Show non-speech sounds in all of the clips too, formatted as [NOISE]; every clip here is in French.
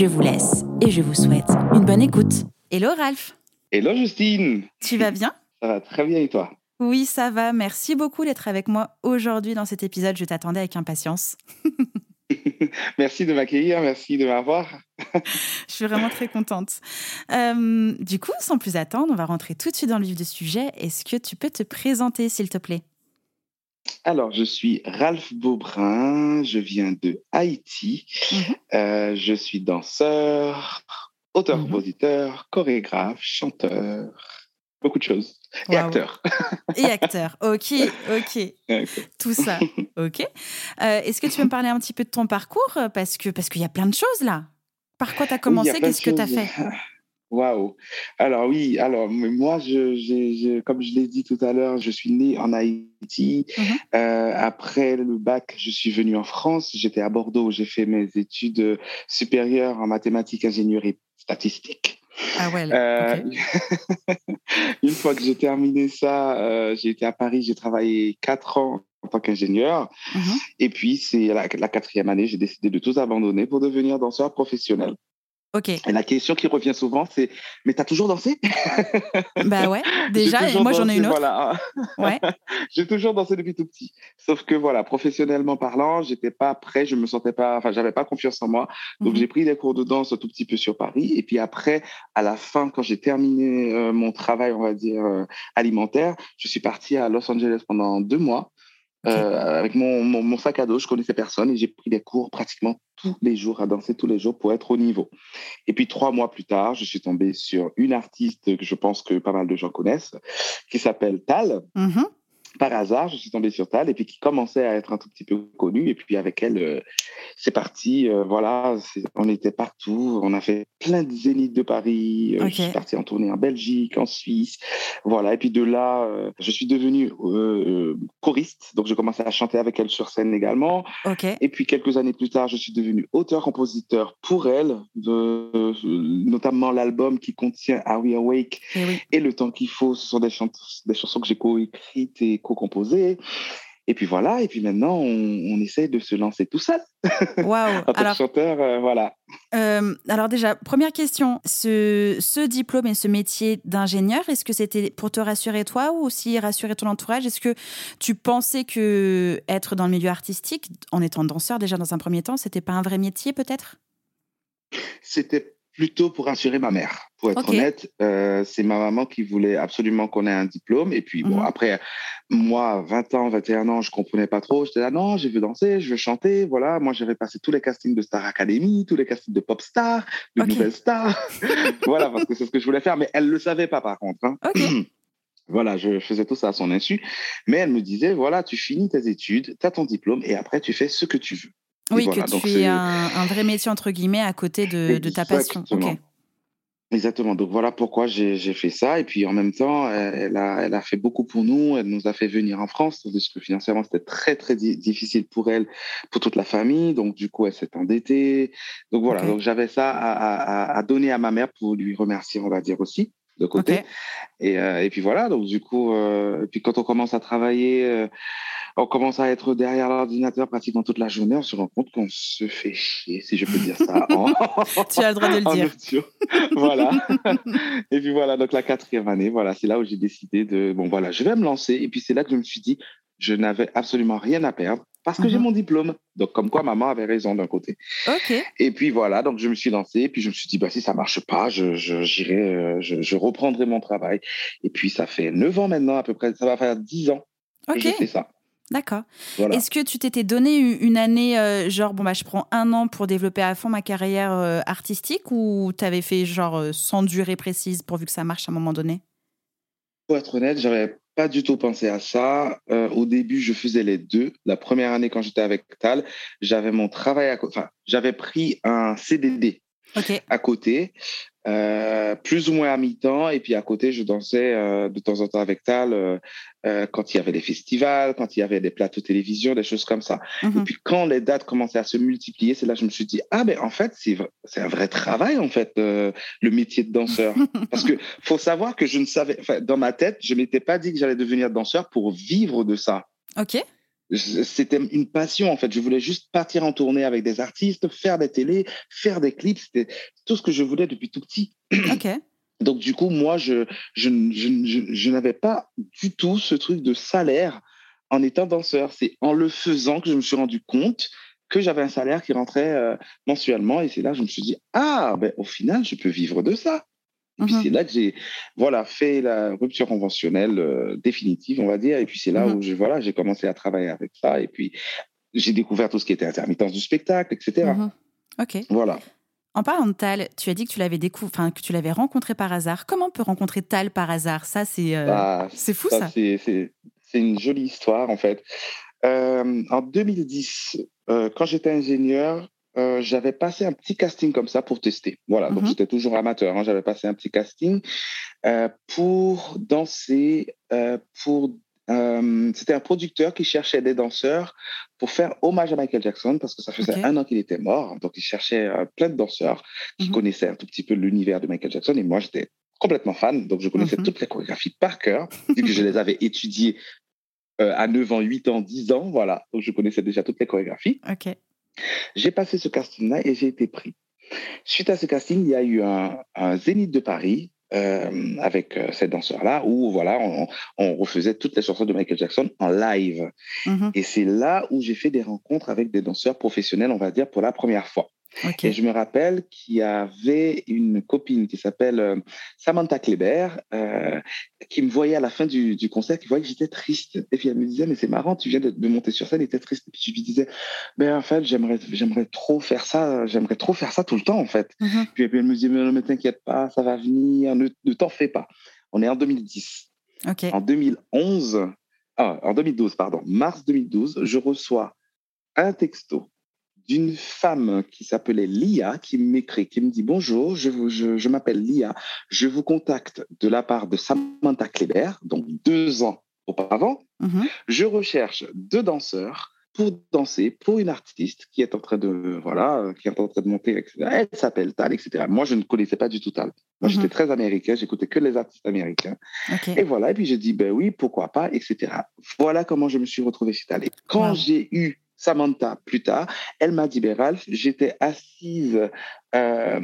Je vous laisse et je vous souhaite une bonne écoute. Hello Ralph. Hello Justine. Tu vas bien? Ça va très bien et toi? Oui, ça va. Merci beaucoup d'être avec moi aujourd'hui dans cet épisode. Je t'attendais avec impatience. [LAUGHS] merci de m'accueillir, merci de m'avoir. [LAUGHS] Je suis vraiment très contente. Euh, du coup, sans plus attendre, on va rentrer tout de suite dans le vif du sujet. Est-ce que tu peux te présenter, s'il te plaît? Alors, je suis Ralph Beaubrun, je viens de Haïti, mhm. euh, je suis danseur, auteur-compositeur, mhm. chorégraphe, chanteur, beaucoup de choses. Et acteur. Et acteur, [LAUGHS] ok, ok. Tout ça, [LAUGHS] ok. Euh, est-ce que tu peux me parler un petit peu de ton parcours? Parce qu'il parce qu'il y a plein de choses là. Par quoi tu as commencé? Qu'est-ce que tu as fait? [LAUGHS] Waouh. Alors oui, alors moi, je, comme je l'ai dit tout à l'heure, je suis né en Haïti. Mhm. Euh, après le bac, je suis venu en France. J'étais à Bordeaux. J'ai fait mes études supérieures en mathématiques, ingénierie statistique. Ah ouais. Euh, [LAUGHS] une fois que j'ai terminé ça, euh, j'ai été à Paris. J'ai travaillé quatre ans en tant qu'ingénieur. Mhm. Et puis, c'est la, la, quatrième année, j'ai décidé de tout abandonner pour devenir danseur professionnel. Ok. Et la question qui revient souvent, c'est Mais t'as toujours dansé? [LAUGHS] Bah ouais, [LAUGHS] déjà, et moi j'en ai une autre. Voilà. [LAUGHS] Ouais. j'ai toujours dansé depuis tout petit. Sauf que voilà, professionnellement parlant, j'étais pas prêt, je me sentais pas, enfin, j'avais pas confiance en moi. Donc mhm. j'ai pris des cours de danse un tout petit peu sur Paris. Et puis après, à la fin, quand j'ai terminé euh, mon travail, on va dire, euh, alimentaire, je suis parti à Los Angeles pendant deux mois. Euh, avec mon, mon, sac à dos, je connaissais personne et j'ai pris des cours pratiquement tous les jours, à danser tous les jours pour être au niveau. Et puis trois mois plus tard, je suis tombé sur une artiste que je pense que pas mal de gens connaissent, qui s'appelle Tal. Mm-hmm par hasard, je suis tombé sur Tal et puis qui commençait à être un tout petit peu connue. Et puis avec elle, euh, c'est parti. Euh, voilà, on était partout. On a fait plein de zéniths de Paris. Euh, je suis parti en tournée en Belgique, en Suisse. Voilà. Et puis de là, je suis devenu choriste. Donc, je commençais à chanter avec elle sur scène également. Et puis quelques années plus tard, je suis devenu auteur-compositeur pour elle, de, notamment l'album qui contient Are We Awake et, eh et Le Temps qu'il faut. Ce sont des, des chansons que j'ai coécrites et co-composé. Et puis voilà, et puis maintenant, on, on essaie de se lancer tout seul. Waouh [LAUGHS] Alors, chanteur, euh, voilà. Euh, alors déjà, première question, ce, ce diplôme et ce métier d'ingénieur, est-ce que c'était pour te rassurer toi ou aussi rassurer ton entourage? Est-ce que tu pensais que être dans le milieu artistique, en étant danseur déjà dans un premier temps, c'était pas un vrai métier peut-être? C'était plutôt pour rassurer ma mère. Pour être honnête, euh, c'est ma maman qui voulait absolument qu'on ait un diplôme. Et puis, bon, mhm. après, moi, 20 ans, 21 ans, je comprenais pas trop. J'étais là, non, je veux danser, je veux chanter. Voilà, moi, j'avais passé tous les castings de Star Academy, tous les castings de Pop Star, de Nouvelle Star. [LAUGHS] voilà, parce que c'est ce que je voulais faire. Mais elle le savait pas, par contre. Hein. [CLEARS THROAT] Voilà, je faisais tout ça à son insu. Mais elle me disait, voilà, tu finis tes études, tu as ton diplôme et après, tu fais ce que tu veux. Oui, que tu fais un, vrai métier, entre guillemets, à côté de, ta passion. Exactement. Donc voilà pourquoi j'ai fait ça. Et puis en même temps, elle a, elle a fait beaucoup pour nous. Elle nous a fait venir en France, parce que financièrement, c'était très, très difficile pour elle, pour toute la famille. Donc du coup, elle s'est endettée. Donc voilà, donc j'avais ça à, à, donner à ma mère pour lui remercier, on va dire aussi, de côté. Et, euh, et, puis voilà, donc du coup, euh, et puis quand on commence à travailler... Euh, on commence à être derrière l'ordinateur pratiquement toute la journée, on se rend compte qu'on se fait chier, si je peux dire ça. [LAUGHS] tu as le droit de le dire. voilà. et puis voilà, donc la quatrième année, voilà, c'est là où j'ai décidé de, bon voilà, je vais me lancer. Et puis c'est là que je me suis dit, je n'avais absolument rien à perdre parce que j'ai mhm. mon diplôme. Donc, comme quoi, maman avait raison d'un côté. OK. Et puis voilà, donc je me suis lancé. Et puis je me suis dit, bah, si ça marche pas, je, j'irai, euh, je, reprendrai mon travail. Et puis ça fait neuf ans maintenant, à peu près, ça va faire dix ans que je fais ça. D'accord. Est-ce que tu t'étais donné une année, euh, genre, bon, bah, je prends un an pour développer à fond ma carrière euh, artistique ou tu avais fait, genre, euh, sans durée précise pourvu que ça marche à un moment donné? Pour être honnête, j'avais pas du tout pensé à ça. au début, je faisais les deux. La première année, quand j'étais avec Tal, j'avais mon travail à Enfin, j'avais pris un CDD à côté. euh, plus ou moins à mi-temps. Et puis à côté, je dansais euh, de temps en temps avec Tal euh, quand il y avait des festivals, quand il y avait des plateaux télévision, des choses comme ça. Et Mhm. puis quand les dates commençaient à se multiplier, c'est là que je me suis dit, ah ben en fait, c'est un vrai travail, en fait, euh, le métier de danseur. [LAUGHS] Parce que faut savoir que je ne savais, dans ma tête, je m'étais pas dit que j'allais devenir danseur pour vivre de ça. Ok. C'était une passion, en fait. Je voulais juste partir en tournée avec des artistes, faire des télés, faire des clips. C'était tout ce que je voulais depuis tout petit. [CLEARS THROAT] Ok. Donc, du coup, moi, je, je, je, je, n'avais pas du tout ce truc de salaire en étant danseur. C'est en le faisant que je me suis rendu compte que j'avais un salaire qui rentrait euh, mensuellement. Et c'est là que je me suis dit, ah, ben, au final, je peux vivre de ça. Et puis Mhm. c'est là que j'ai voilà, fait la rupture conventionnelle euh, définitive, on va dire. Et puis c'est là Mhm. où voilà, j'ai commencé à travailler avec ça. Et puis j'ai découvert tout ce qui était intermittence du spectacle, etc. Mhm. Ok. Voilà. En parlant de Tal, tu as dit que tu l'avais décou- enfin que tu l'avais rencontré par hasard. Comment on peut rencontrer Tal par hasard? Ça, c'est euh, Bah, c'est fou ça. c'est- C'est c'est une jolie histoire, en fait. Euh, en 2010, euh, quand j'étais ingénieur, j'avais passé un petit casting comme ça pour tester. Voilà, donc Mhm. j'étais toujours amateur. hein. J'avais passé un petit casting pour danser pour. Euh, C'était un producteur qui cherchait des danseurs pour faire hommage à Michael Jackson parce que ça faisait un an qu'il était mort. Donc, il cherchait euh, plein de danseurs qui Mhm. connaissaient un tout petit peu l'univers de Michael Jackson. Et moi, j'étais complètement fan. Donc, je connaissais Mhm. toutes les chorégraphies par cœur, vu que je les avais étudiées euh, à 9 ans, 8 ans, 10 ans. Voilà. Donc, je connaissais déjà toutes les chorégraphies. J'ai passé ce casting-là et j'ai été pris. Suite à ce casting, il y a eu un, un Zénith de Paris euh, avec euh, ces danseurs-là où voilà, on, on refaisait toutes les chansons de Michael Jackson en live. Mhm. Et c'est là où j'ai fait des rencontres avec des danseurs professionnels, on va dire, pour la première fois. Et je me rappelle qu'il y avait une copine qui s'appelle euh, Samantha Kleber, euh, qui me voyait à la fin du, du concert, qui voyait que j'étais triste. Et puis elle me disait, mais c'est marrant, tu viens de, de monter sur scène et t'es triste. Et puis je lui disais, ben en fait, j'aimerais, j'aimerais trop faire ça, j'aimerais trop faire ça tout le temps, en fait. Puis, et puis elle me disait, mais non, mais t'inquiète pas, ça va venir, ne, ne t'en fais pas. On est en 2010. Ok. En 2011, ah, en 2012, pardon, mars 2012, je reçois un texto d'une femme qui s'appelait Lia, qui m'écrit, qui me dit bonjour, je, vous- je, je m'appelle Lia, je vous contacte de la part de Samantha Kleber, donc deux ans auparavant. Mhm. Je recherche deux danseurs pour danser pour une artiste qui est en train de voilà qui est en train de monter etc. Elle s'appelle Tal etc. Moi je ne connaissais pas du tout Tal. Moi Mhm. j'étais très américain, j'écoutais que les artistes américains. Et voilà, et puis j'ai dit, ben oui, pourquoi pas, etc. Voilà comment je me suis retrouvé chez Tal. Et quand Wow. j'ai eu Samantha plus tard, elle m'a dit, Ralph, j'étais assise euh,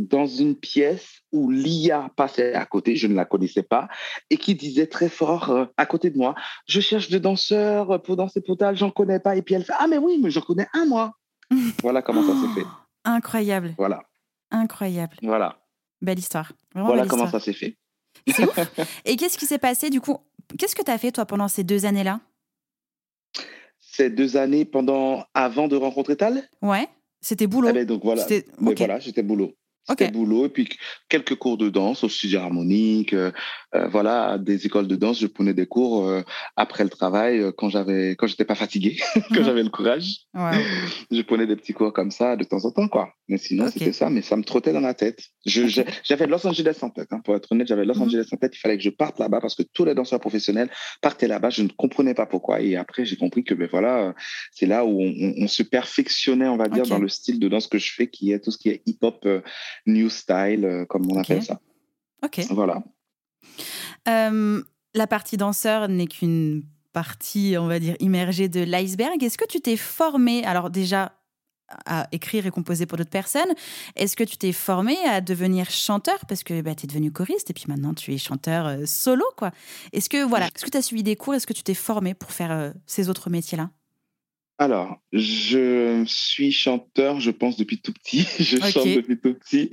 dans une pièce où Lia passait à côté, je ne la connaissais pas, et qui disait très fort euh, à côté de moi, je cherche des danseurs pour danser pour Tal, j'en connais pas. Et puis elle fait, ah mais oui, mais j'en connais un moi. [LAUGHS] voilà comment ça s'est fait. Oh, Incroyable. Voilà, Incroyable. voilà, Belle histoire. Vraiment voilà belle comment histoire. ça s'est fait. C'est ouf. [LAUGHS] Et qu'est-ce qui s'est passé du coup? Qu'est-ce que tu as fait toi pendant ces deux années-là? Ces deux années pendant, avant de rencontrer Tal, Ouais. C'était boulot. Eh ben, donc voilà, C'était- Mais ok. voilà, j'étais boulot. C'était boulot et puis quelques cours de danse au studio harmonique. euh, euh, voilà, des écoles de danse, je prenais des cours euh, après le travail quand j'avais, quand j'étais pas fatigué, [LAUGHS] quand Mhm. j'avais le courage. Wow. [LAUGHS] Je prenais des petits cours comme ça de temps en temps, quoi. Mais sinon, c'était ça. Mais ça me trottait dans la tête. J'avais Los Angeles en tête. hein, pour être honnête, j'avais Los Mhm. Angeles en tête. Il fallait que je parte là-bas parce que tous les danseurs professionnels partaient là-bas. Je ne comprenais pas pourquoi. Et après, j'ai compris que, ben voilà, c'est là où on, on- on se perfectionnait, on va dire, dans le style de danse que je fais, qui est tout ce qui est hip-hop, euh, new style, euh, comme on appelle ça. Ok. Voilà. Euh, la partie danseur n'est qu'une partie, on va dire, immergée de l'iceberg. Est-ce que tu t'es formé, alors déjà, à écrire et composer pour d'autres personnes Est-ce que tu t'es formé à devenir chanteur? Parce que bah, tu es devenu choriste et puis maintenant tu es chanteur euh, solo, quoi. Est-ce que, voilà, est-ce que tu as suivi des cours? Est-ce que tu t'es formé pour faire euh, ces autres métiers-là? Alors, je suis chanteur, je pense, depuis tout petit. [LAUGHS] Je chante depuis tout petit.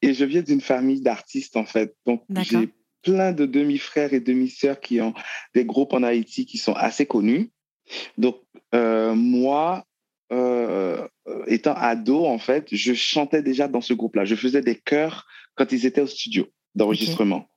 Et je viens d'une famille d'artistes, en fait. Donc, j'ai plein de demi-frères et demi-sœurs qui ont des groupes en Haïti qui sont assez connus. Donc, euh, moi, euh, étant ado, en fait, je chantais déjà dans ce groupe-là. Je faisais des chœurs quand ils étaient au studio d'enregistrement.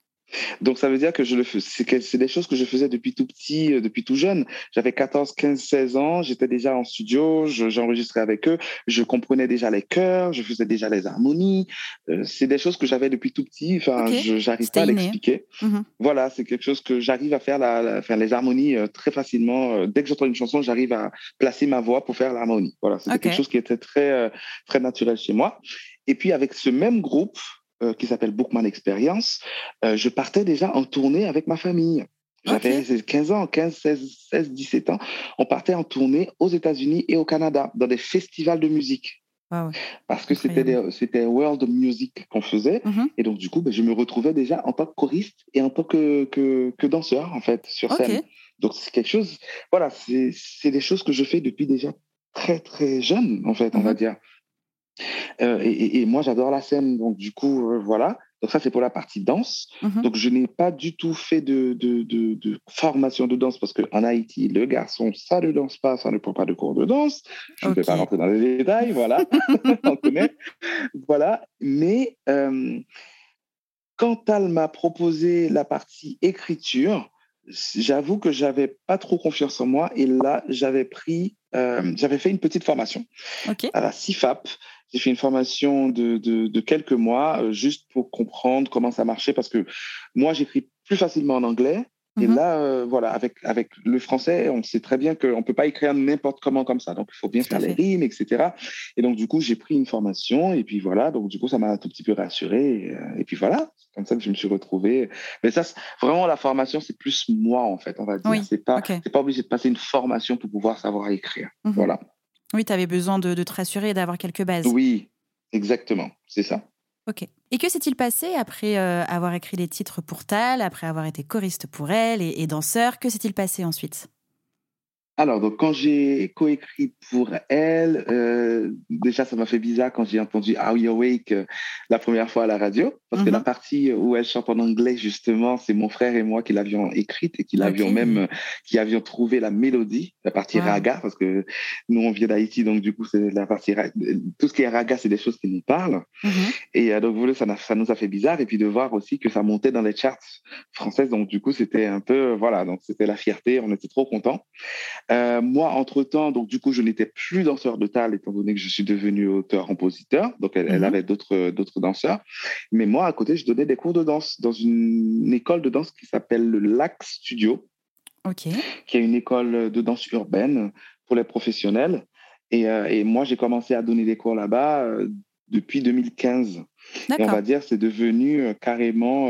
Donc, ça veut dire que je le fais. C'est des choses que je faisais depuis tout petit, euh, depuis tout jeune. J'avais 14, 15, 16 ans. J'étais déjà en studio. J'enregistrais avec eux. Je comprenais déjà les chœurs. Je faisais déjà les harmonies. Euh, c'est des choses que j'avais depuis tout petit. Enfin, je j'arrive pas à l'expliquer. Mhm. Voilà, c'est quelque chose que j'arrive à faire, la, faire les harmonies euh, très facilement. Dès que j'entends une chanson, j'arrive à placer ma voix pour faire l'harmonie. Voilà, c'est quelque chose qui était très, très naturel chez moi. Et puis, avec ce même groupe, euh, qui s'appelle Bookman Experience, euh, je partais déjà en tournée avec ma famille. J'avais 15 ans, 15, 16, 16, 17 ans. On partait en tournée aux États-Unis et au Canada dans des festivals de musique. Parce que c'était, c'était World Music qu'on faisait. Mm-hmm. Et donc, du coup, ben, je me retrouvais déjà en tant que choriste et en tant que, que, danseur, en fait, sur scène. Donc, c'est quelque chose, voilà, c'est, des choses que je fais depuis déjà très, très jeune, en fait, on va mm-hmm. dire. Euh, et, moi, j'adore la scène, donc du coup, euh, voilà. Donc ça, c'est pour la partie danse. Mhm. Donc je n'ai pas du tout fait de, de, de, formation de danse parce qu'en Haïti, le garçon, ça ne danse pas, ça ne prend pas de cours de danse. Je ne vais pas rentrer dans les détails, voilà. [LAUGHS] [LAUGHS] On connaît. Voilà. Mais euh, quand elle m'a proposé la partie écriture, j'avoue que j'avais pas trop confiance en moi et là j'avais pris j'avais fait une petite formation à la CIFAP j'ai fait une formation de, de, quelques mois euh, juste pour comprendre comment ça marchait parce que moi, j'écris plus facilement en anglais. Et mhm. là, euh, voilà, avec, avec le français, on sait très bien qu'on ne peut pas écrire n'importe comment comme ça. Donc, il faut bien faire les rimes, etc. Et donc, du coup, j'ai pris une formation et puis voilà. Donc, du coup, ça m'a un tout petit peu rassuré. Et, euh, puis voilà, c'est comme ça que je me suis retrouvé. Mais ça, vraiment, la formation, c'est plus moi, en fait, on va dire. Oui. C'est pas, pas obligé de passer une formation pour pouvoir savoir écrire. Mhm. Voilà. Oui, tu avais besoin de, te rassurer et d'avoir quelques bases. Oui, exactement, c'est ça. Ok. Et que s'est-il passé après euh, avoir écrit les titres pour Tal, après avoir été choriste pour elle et danseur? Que s'est-il passé ensuite? Alors, donc, quand j'ai coécrit pour elle, euh, déjà, ça m'a fait bizarre quand j'ai entendu Are You Awake euh, la première fois à la radio, parce que la mhm. partie où elle chante en anglais, justement, c'est mon frère et moi qui l'avions écrite et qui l'avions même, euh, qui avions trouvé la mélodie, la partie raga, parce que nous, on vient d'Haïti, donc du coup, c'est la partie, tout ce qui est raga, c'est des choses qui nous parlent. Mhm. Et donc, vous ça, ça nous a fait bizarre, et puis de voir aussi que ça montait dans les charts françaises, donc du coup, c'était un peu, voilà, donc c'était la fierté, on était trop contents. Euh, moi, entre-temps, donc du coup, je n'étais plus danseur de tal, étant donné que je suis devenu auteur-compositeur. Donc, elle, mhm. avait d'autres, d'autres danseurs. Mais moi, à côté, je donnais des cours de danse dans une, école de danse qui s'appelle le Lac Studio, qui est une école de danse urbaine pour les professionnels. Et, euh, et moi, j'ai commencé à donner des cours là-bas euh, depuis 2015. Et on va dire, c'est devenu carrément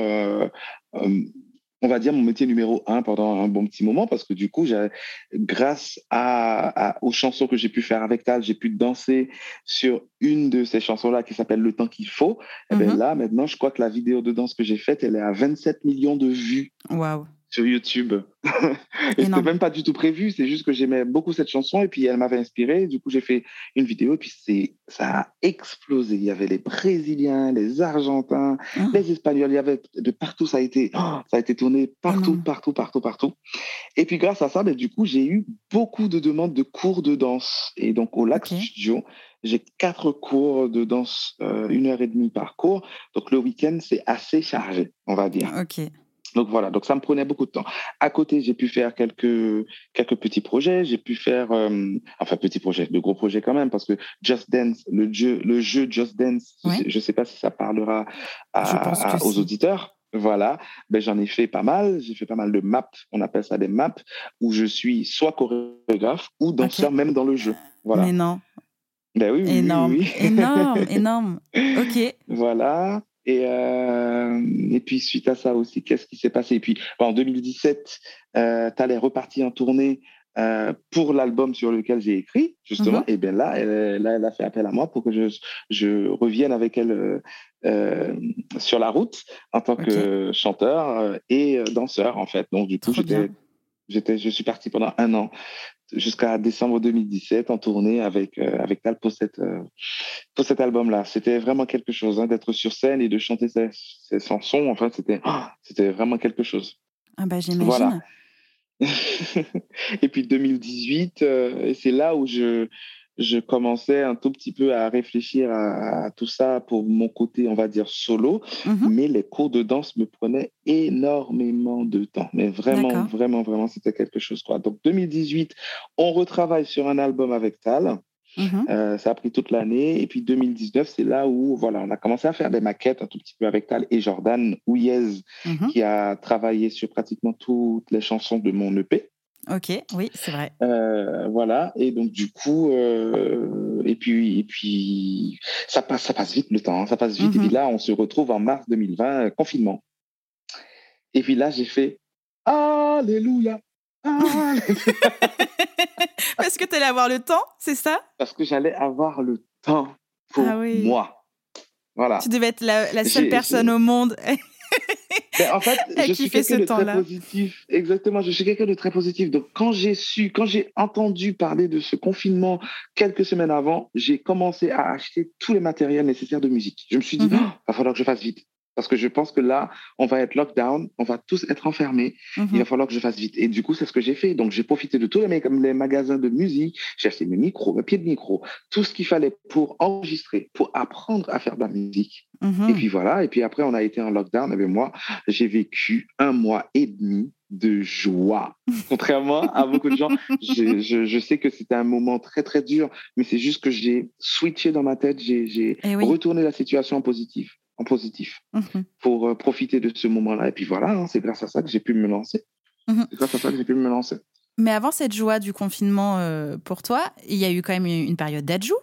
on va dire, mon métier numéro un pendant un bon petit moment parce que du coup, grâce à, aux chansons que j'ai pu faire avec Tal, j'ai pu danser sur une de ces chansons-là qui s'appelle Le temps qu'il faut. Et bien mhm. là, maintenant, je crois que la vidéo de danse que j'ai faite, elle est à 27 millions de vues. Waouh! Sur YouTube. [LAUGHS] et c'était même pas du tout prévu, c'est juste que j'aimais beaucoup cette chanson et puis elle m'avait inspiré. Du coup, j'ai fait une vidéo et puis c'est ça a explosé. Il y avait les Brésiliens, les Argentins, ah. les Espagnols, il y avait de partout. Ça a été, oh, ça a été tourné partout, partout, partout, partout. Et puis grâce à ça, ben, du coup, j'ai eu beaucoup de demandes de cours de danse. Et donc au Lac Studio, j'ai quatre cours de danse, euh, une heure et demie par cours. Donc le week-end, c'est assez chargé, on va dire. Ok. Donc voilà, donc ça me prenait beaucoup de temps. À côté, j'ai pu faire quelques quelques petits projets. J'ai pu faire, euh, enfin petits projets, de gros projets quand même, parce que Just Dance, le jeu, le jeu Just Dance, je ne sais pas si ça parlera aux auditeurs. Voilà, ben, j'en ai fait pas mal. J'ai fait pas mal de maps, on appelle ça des maps, où je suis soit chorégraphe ou danseur même dans le jeu. Voilà. Mais non. Ben oui, énorme, énorme, [LAUGHS] énorme. Ok. Voilà. Et, euh, et puis suite à ça aussi, qu'est-ce qui s'est passé? Et puis en 2017, euh, tu allais repartir en tournée euh, pour l'album sur lequel j'ai écrit, justement. Mhm. Et bien là elle, là, elle a fait appel à moi pour que je, je revienne avec elle euh, sur la route en tant que chanteur et danseur, en fait. Donc du coup, J'étais, je suis parti pendant un an jusqu'à décembre 2017 en tournée avec euh, avec Tal pour cette euh, pour cet album-là. C'était vraiment quelque chose hein, d'être sur scène et de chanter ces, ces chansons. Enfin, c'était c'était vraiment quelque chose. Ah bah j'imagine. Voilà. [LAUGHS] et puis 2018, euh, c'est là où je je commençais un tout petit peu à réfléchir à, tout ça pour mon côté, on va dire, solo. Mhm. Mais les cours de danse me prenaient énormément de temps. Mais vraiment, vraiment, vraiment, c'était quelque chose. Quoi. Donc 2018, on retravaille sur un album avec Tal. Mhm. Euh, ça a pris toute l'année. Et puis 2019, c'est là où voilà, on a commencé à faire des maquettes un tout petit peu avec Tal et Jordan Ouyez, mhm. qui a travaillé sur pratiquement toutes les chansons de mon EP. Ok, oui, c'est vrai. Euh, voilà, et donc du coup, euh, et puis et puis ça passe, ça passe vite le temps, hein, ça passe vite. Et puis mhm. là, on se retrouve en mars 2020, confinement. Et puis là, j'ai fait Alléluia, [LAUGHS] Parce que tu allais avoir le temps, c'est ça? Parce que j'allais avoir le temps pour ah moi. Voilà. Tu devais être la, seule personne au monde. [LAUGHS] en fait, je suis quelqu'un de très positif. Exactement, je suis quelqu'un de très positif. Donc, quand j'ai su, quand j'ai entendu parler de ce confinement quelques semaines avant, j'ai commencé à acheter tous les matériels nécessaires de musique. Je me suis dit, il mhm. oh, va falloir que je fasse vite. Parce que je pense que là, on va être lockdown, on va tous être enfermés. Il va mhm. falloir que je fasse vite. Et du coup, c'est ce que j'ai fait. Donc, j'ai profité de tous les, les magasins de musique. J'ai acheté mes micros, mes pieds de micro, tout ce qu'il fallait pour enregistrer, pour apprendre à faire de la musique. Mhm. Et puis voilà. Et puis après, on a été en lockdown. Et moi, j'ai vécu un mois et demi de joie. [LAUGHS] Contrairement à beaucoup de gens, je, je, sais que c'était un moment très, très dur, mais c'est juste que j'ai switché dans ma tête, j'ai eh retourné la situation en positif en positif mhm. pour euh, profiter de ce moment-là. Et puis voilà, hein, c'est grâce à ça que j'ai pu me lancer. Mhm. C'est grâce à ça que j'ai pu me lancer. Mais avant cette joie du confinement euh, pour toi, il y a eu quand même une période d'adjou?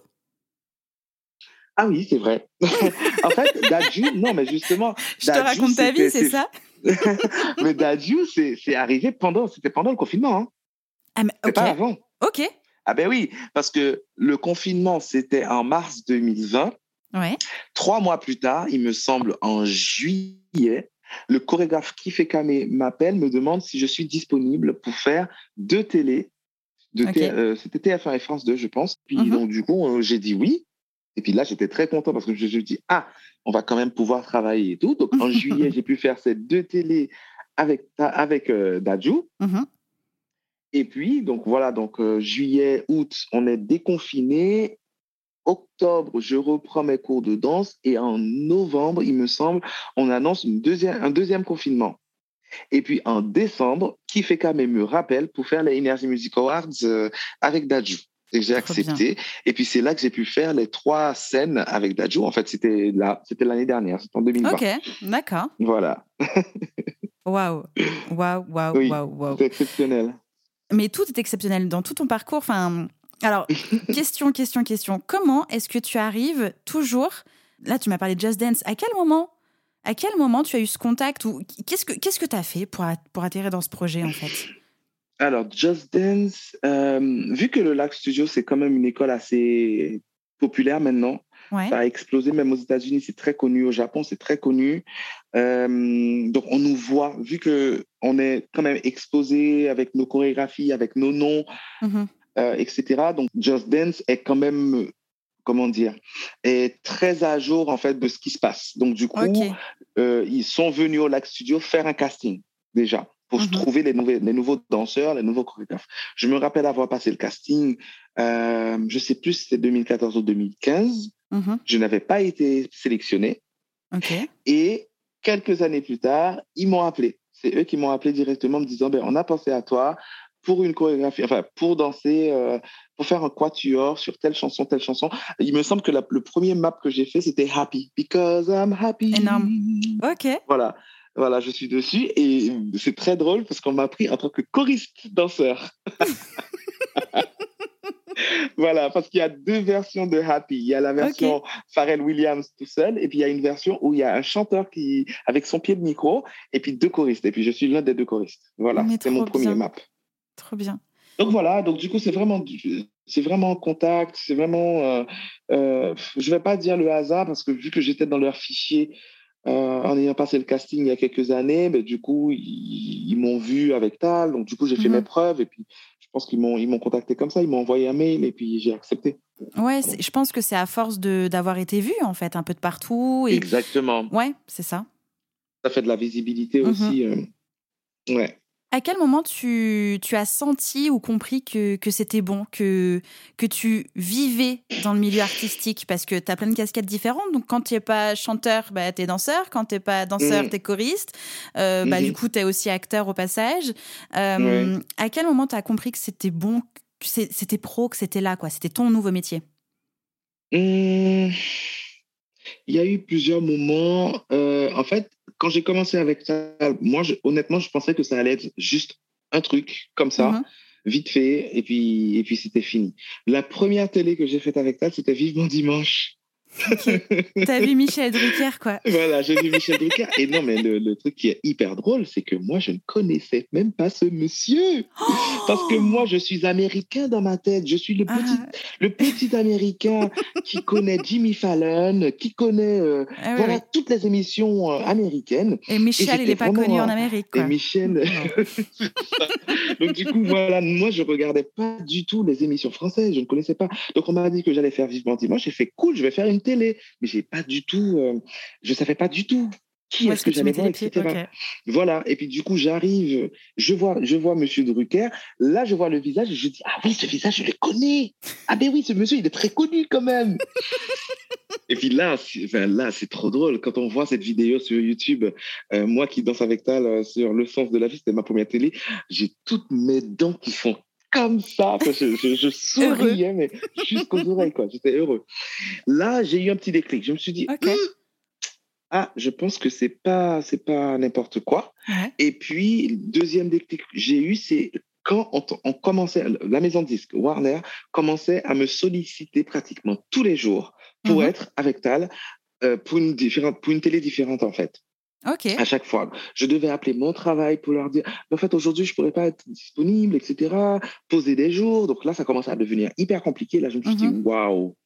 Ah oui, c'est vrai. [LAUGHS] en fait, d'adjou, non, mais justement. Je te raconte ta vie, c'est ça? [LAUGHS] Mais d'adjou, c'est arrivé pendant, c'était pendant le confinement. Hein. Ah, mais, pas avant. Ok. Ah ben oui, parce que le confinement, c'était en mars 2020. Trois mois plus tard, il me semble en juillet, le chorégraphe Kame m'appelle, me demande si je suis disponible pour faire deux télés. De euh, C'était TF1 et France 2, je pense. Puis mhm. donc, du coup, euh, j'ai dit oui. Et puis là, j'étais très content parce que je me suis dit, ah, on va quand même pouvoir travailler et tout. Donc en [LAUGHS] juillet, j'ai pu faire ces deux télés avec, avec euh, mhm. Et puis, donc voilà, donc juillet, août, on est déconfiné octobre, je reprends mes cours de danse et en novembre, il me semble, on annonce une deuxième, un deuxième confinement. Et puis en décembre, Kifeka me rappelle pour faire les Energy Music Awards euh, avec Dajou. Et j'ai accepté. Et puis c'est là que j'ai pu faire les trois scènes avec Dajou. En fait, c'était là, c'était l'année dernière, c'était en 2020. Ok, d'accord. Voilà. Waouh, waouh, waouh, waouh, waouh. C'est exceptionnel. Mais tout est exceptionnel dans tout ton parcours. Enfin, alors, [LAUGHS] question, question, question. Comment est-ce que tu arrives toujours Là, tu m'as parlé de Just Dance. À quel moment à quel moment tu as eu ce contact ou qu'est-ce que qu'est-ce que tu as fait pour, pour atterrir dans ce projet en fait? [LAUGHS] Alors Just Dance, euh, vu que le Lac Studio c'est quand même une école assez populaire maintenant, ça a explosé même aux États-Unis, c'est très connu au Japon, c'est très connu. Euh, donc on nous voit, vu que on est quand même exposé avec nos chorégraphies, avec nos noms. Mm-hmm. Euh, etc. Donc, Just Dance est quand même, comment dire, est très à jour en fait de ce qui se passe. Donc, du coup, euh, ils sont venus au Lac Studio faire un casting déjà pour mhm. trouver les, les, nouveaux danseurs, les nouveaux chorégraphes. Je me rappelle avoir passé le casting, euh, je sais plus si c'était 2014 ou 2015. Mhm. Je n'avais pas été sélectionné. Et quelques années plus tard, ils m'ont appelé. C'est eux qui m'ont appelé directement en me disant, ben, on a pensé à toi, pour une chorégraphie, enfin pour danser, euh, pour faire un quatuor sur telle chanson, telle chanson. Il me semble que le premier map que j'ai fait, c'était Happy, because I'm happy. Énorme. Ok. Voilà, voilà, je suis dessus et c'est très drôle parce qu'on m'a pris en tant que choriste danseur. [LAUGHS] voilà, parce qu'il y a deux versions de Happy. Il y a la version Pharrell Williams tout seul, et puis il y a une version où il y a un chanteur qui, avec son pied de micro, et puis deux choristes. Et puis je suis l'un des deux choristes. Voilà, c'est mon premier map. Trop bien. Donc voilà, donc du coup, c'est vraiment, c'est vraiment contact, c'est vraiment, euh, euh, je vais pas dire le hasard parce que vu que j'étais dans leur fichier euh, en ayant passé le casting il y a quelques années, mais du coup, ils, m'ont vu avec Tal, donc du coup, j'ai fait mhm. mes preuves et puis je pense qu'ils m'ont, ils m'ont contacté comme ça, ils m'ont envoyé un mail et puis j'ai accepté. Ouais, je pense que c'est à force de, d'avoir été vu en fait, un peu de partout. Et... Exactement. Ouais, c'est ça. Ça fait de la visibilité mhm. aussi. Ouais. À quel moment tu, tu as senti ou compris que, que c'était bon, que, que tu vivais dans le milieu artistique? Parce que tu as plein de casquettes différentes. Donc, quand tu n'es pas chanteur, bah, tu es danseur. Quand tu n'es pas danseur, mmh. tu es choriste. Euh, bah, Du mmh coup, tu es aussi acteur au passage. Euh, à quel moment tu as compris que c'était bon, que c'était pro, que c'était là, quoi? C'était ton nouveau métier? Mmh. Il y a eu plusieurs moments. Euh, en fait, quand j'ai commencé avec ça, moi, honnêtement, je pensais que ça allait être juste un truc comme ça, mhm. vite fait, et puis, et puis c'était fini. La première télé que j'ai faite avec ça, c'était Vivement Dimanche. T'as vu Michel Drucker, quoi. Voilà, j'ai vu Michel Drucker. Et non, mais le, truc qui est hyper drôle, c'est que moi, je ne connaissais même pas ce monsieur. Parce que moi, je suis américain dans ma tête. Je suis le ah. petit, le petit américain qui connaît Jimmy Fallon, qui connaît euh, ah voilà, toutes les émissions euh, américaines. Et Michel, il n'est pas connu en Amérique. Quoi. Et Michel. [LAUGHS] Donc, du coup, voilà, moi, je regardais pas du tout les émissions françaises. Je ne connaissais pas. Donc, on m'a dit que j'allais faire Vivement Dimanche. J'ai fait cool, je vais faire une télé, mais j'ai pas du tout, euh, je savais pas du tout qui est-ce que, j'allais voir, etc. Voilà. Et puis du coup, j'arrive, je vois, je vois Monsieur Drucker. Là, je vois le visage et je dis ah oui, ce visage, je le connais. Ah ben oui, ce monsieur, il est très connu quand même. [LAUGHS] et puis là, enfin, là, c'est trop drôle quand on voit cette vidéo sur YouTube. Euh, moi qui danse avec Tal euh, sur le sens de la vie, c'était ma première télé. J'ai toutes mes dents qui font comme ça. Je, je, [LAUGHS] souriais, mais jusqu'aux [LAUGHS] oreilles, quoi. J'étais heureux. Là, j'ai eu un petit déclic. Je me suis dit, hum, ah, je pense que c'est pas, c'est pas n'importe quoi. Et puis, deuxième déclic que j'ai eu, c'est quand on, commençait, la maison de disque, Warner, commençait à me solliciter pratiquement tous les jours pour mhm. être avec Tal, euh, pour, une différente, pour une télé différente, en fait. À chaque fois. Je devais appeler mon travail pour leur dire, en fait, aujourd'hui, je pourrais pas être disponible, etc. Poser des jours. Donc là, ça commence à devenir hyper compliqué. Là, je me suis dit, mm-hmm. waouh,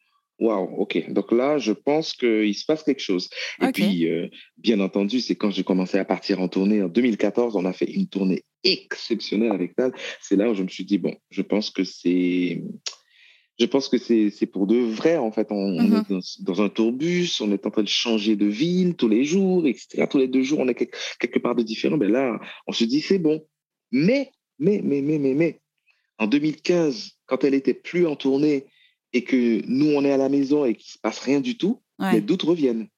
waouh, ok. Donc là, je pense qu'il se passe quelque chose. Et puis, euh, bien entendu, c'est quand j'ai commencé à partir en tournée en 2014, on a fait une tournée exceptionnelle avec Tal. C'est là où je me suis dit, bon, je pense que c'est je pense que c'est pour de vrai, en fait. On, mm-hmm. est dans, un tourbus, on est en train de changer de ville tous les jours, etc. Tous les deux jours, on est quelque, part de différent. Ben là, on se dit, c'est bon. Mais, mais, mais, mais, mais, mais, en 2015, quand elle était plus en tournée et que nous, on est à la maison et qu'il se passe rien du tout, les doutes reviennent.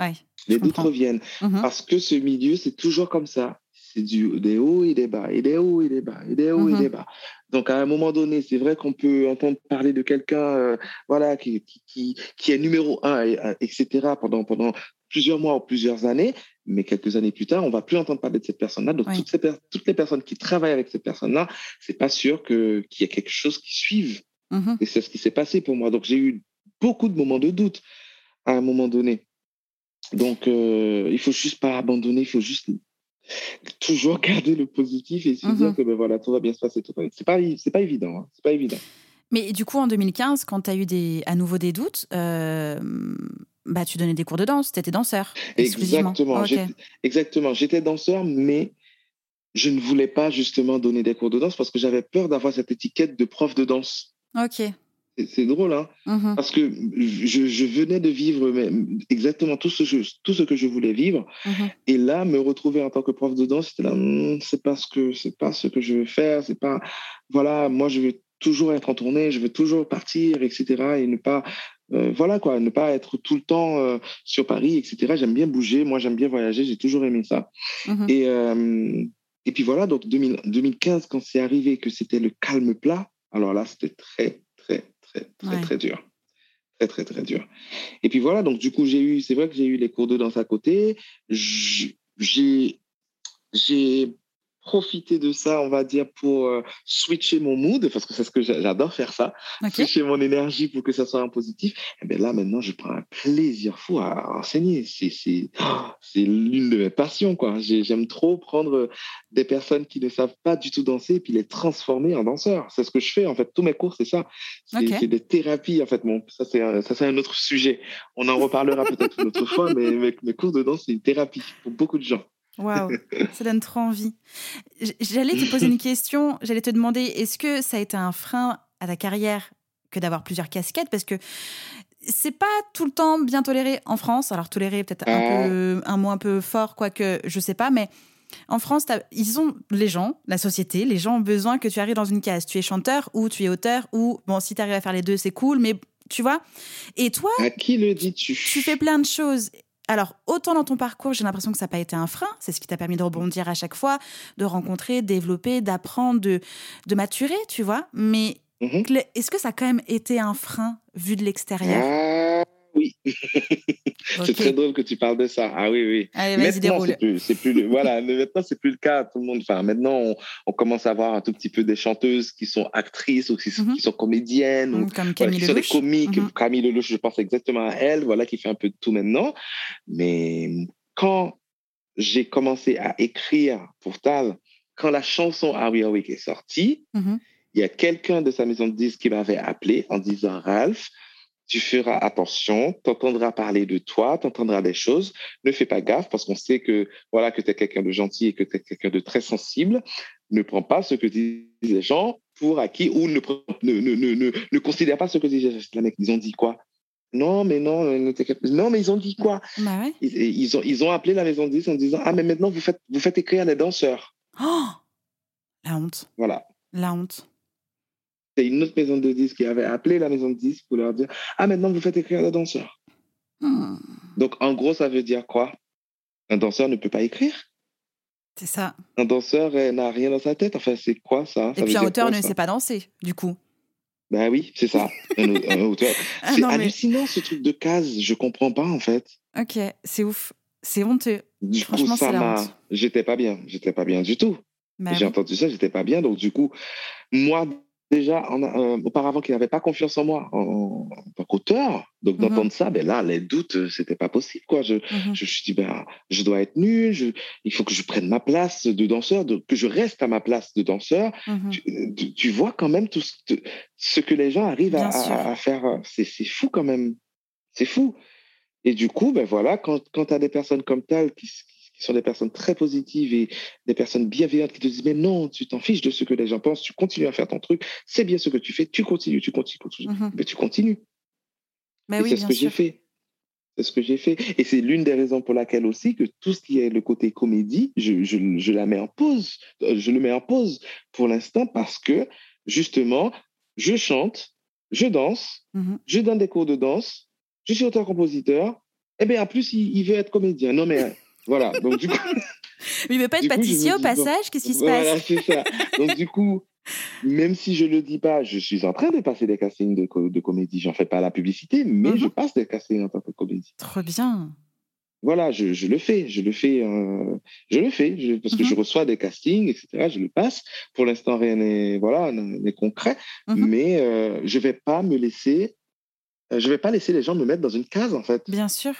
Ouais, les doutes reviennent. Mm-hmm. Parce que ce milieu, c'est toujours comme ça c'est du, des hauts et des bas, et des hauts et des bas, et des hauts et des bas. Donc, à un moment donné, c'est vrai qu'on peut entendre parler de quelqu'un euh, voilà, qui, qui, qui, est numéro un, etc., pendant, pendant plusieurs mois ou plusieurs années, mais quelques années plus tard, on va plus entendre parler de cette personne-là. Donc, toutes, ces toutes les personnes qui travaillent avec cette personne-là, c'est pas sûr qu'il y ait quelque chose qui suive. Mm-hmm. Et c'est ce qui s'est passé pour moi. Donc, j'ai eu beaucoup de moments de doute à un moment donné. Donc, euh, il faut juste pas abandonner, il faut juste toujours garder le positif et se dire mhm. que ben voilà, tout va bien se passer. C'est pas, c'est pas évident. Hein. C'est pas évident. Mais du coup, en 2015, quand tu as eu des, à nouveau des doutes, euh, bah, tu donnais des cours de danse, tu étais danseur. Exactement. Exactement. J'étais danseur, mais je ne voulais pas justement donner des cours de danse parce que j'avais peur d'avoir cette étiquette de prof de danse. Ok. C'est drôle, hein mmh Parce que je, venais de vivre exactement tout ce, tout ce que je voulais vivre. Mmh Et là, me retrouver en tant que prof de danse, c'était là, hmm, c'est pas ce que c'est pas ce que je veux faire. C'est pas, voilà, moi je veux toujours être en tournée, je veux toujours partir, etc. Et ne pas, euh, voilà quoi, ne pas être tout le temps euh, sur Paris, etc. J'aime bien bouger, moi j'aime bien voyager, j'ai toujours aimé ça. Mmh et euh, et puis voilà, donc 2015, quand c'est arrivé que c'était le calme plat, alors là, c'était très, très, très, très, dur. Très, très, très dur. Et puis voilà, donc du coup, j'ai eu, c'est vrai que j'ai eu les cours de danse à côté. J'ai, j'ai profiter de ça, on va dire, pour euh, switcher mon mood, parce que c'est ce que j'adore faire ça, switcher mon énergie pour que ça soit un positif. Et eh bien là, maintenant, je prends un plaisir fou à enseigner. C'est c'est l'une de mes passions, quoi. J'aime trop prendre des personnes qui ne savent pas du tout danser et puis les transformer en danseurs. C'est ce que je fais, en fait. Tous mes cours, c'est ça. C'est des thérapies, en fait. Bon, ça, c'est un, ça, c'est un autre sujet. On en reparlera peut-être une autre fois, mais mes cours de danse, c'est une thérapie pour beaucoup de gens. Waouh, [LAUGHS] ça donne trop envie. J'allais te poser une question, j'allais te demander, est-ce que ça a été un frein à ta carrière que d'avoir plusieurs casquettes? Parce que c'est pas tout le temps bien toléré en France. Alors toléré peut-être un, peu, un mot un peu fort, quoique je sais pas, mais En France, ils ont les gens, la société, les gens ont besoin que tu arrives dans une case. Tu es chanteur ou tu es auteur ou bon, si tu arrives à faire les deux, c'est cool, mais tu vois. Et toi, à qui le dis-tu? Tu fais plein de choses. Alors, autant dans ton parcours, j'ai l'impression que ça n'a pas été un frein. C'est ce qui t'a permis de rebondir à chaque fois, de rencontrer, développer, d'apprendre, de, de maturer, tu vois. Mais mhm. est-ce que ça a quand même été un frein vu de l'extérieur? Oui. [LAUGHS] c'est très drôle que tu parles de ça. Ah oui, oui. Allez, déroule. C'est plus, plus voilà, maintenant, c'est plus le cas. Tout le monde, enfin, maintenant, on, commence à voir un tout petit peu des chanteuses qui sont actrices ou qui, mhm. sont comédiennes ou Comme Camille qui sont des comiques. Mhm. Camille Lelouch, je pense exactement à elle, voilà, qui fait un peu de tout maintenant. Mais quand j'ai commencé à écrire pour Tal, quand la chanson oui, ah oui est sortie, mhm. il y a quelqu'un de sa maison de disques qui m'avait appelé en disant Ralph, tu feras attention, tu entendras parler de toi, tu entendras des choses. Ne fais pas gaffe parce qu'on sait que voilà que tu es quelqu'un de gentil et que tu es quelqu'un de très sensible. Ne prends pas ce que disent les gens pour acquis ou ne, ne, ne, ne, ne considère pas ce que disent les mecs. Ils ont dit quoi? Non, mais non, non, mais ils ont dit quoi? Bah ils, ont, ils ont appelé la maison 10 en disant Ah, mais maintenant, vous faites, vous faites écrire les danseurs. Oh La honte. Voilà. La honte c'est une autre maison de disques qui avait appelé la maison de disques pour leur dire Ah, maintenant vous faites écrire le danseur. Hmm. Donc, en gros, ça veut dire quoi? Un danseur ne peut pas écrire C'est ça. Un danseur n'a rien dans sa tête. Enfin, c'est quoi ça, Et puis, un auteur ne sait pas danser, du coup. Ben oui, c'est ça. un, auteur. [LAUGHS] Ah c'est hallucinant ce truc de case. Je comprends pas, en fait. Ok, c'est ouf. C'est honteux. Du Franchement, coup, ça m'a. J'étais pas bien. J'étais pas bien du tout. Bah J'ai entendu ça, j'étais pas bien. Donc, du coup, moi, déjà euh, auparavant qu'il n'avait pas confiance en moi en, tant qu'auteur. Donc mhm. d'entendre ça, ben là, les doutes, euh, c'était pas possible. Quoi. Je, mhm. je, me suis dit, ben, je dois être nul, je, il faut que je prenne ma place de danseur, que je reste à ma place de danseur. Mhm. Euh, tu, vois quand même tout ce, que les gens arrivent à, faire. C'est fou quand même. C'est fou. Et du coup, ben voilà, quand, quand tu as des personnes comme Tal qui, sont des personnes très positives et des personnes bienveillantes qui te disent mais non, tu t'en fiches de ce que les gens pensent, tu continues à faire ton truc, c'est bien ce que tu fais, tu continues, tu continues, mhm. mais tu continues. Mais oui, c'est ce que j'ai fait. C'est ce que j'ai fait. Et c'est l'une des raisons pour laquelle aussi que tout ce qui est le côté comédie, je, je, je la mets en pause. Euh, je le mets en pause pour l'instant parce que justement, je chante, je danse, mhm. je donne des cours de danse, je suis auteur-compositeur. Et eh bien, en plus, il, il veut être comédien. Non, mais [LAUGHS] voilà. Donc, du coup. [LAUGHS] Mais il veut pas être pâtissier au passage Qu'est-ce qui se passe Voilà, c'est ça. Donc, du coup, même si je ne le dis pas, je suis en train de passer des castings de, de comédie. J'en fais pas la publicité, mais je mhm. passe des castings en tant que comédie. Trop bien. Voilà, je, je le fais. Je le fais, euh, je le fais parce que je mhm. reçois des castings, etc. Je le passe. Pour l'instant, rien n'est voilà, concret. Mhm. Mais euh, je vais pas me laisser. Euh, je vais pas laisser les gens me mettre dans une case, en fait. Bien sûr.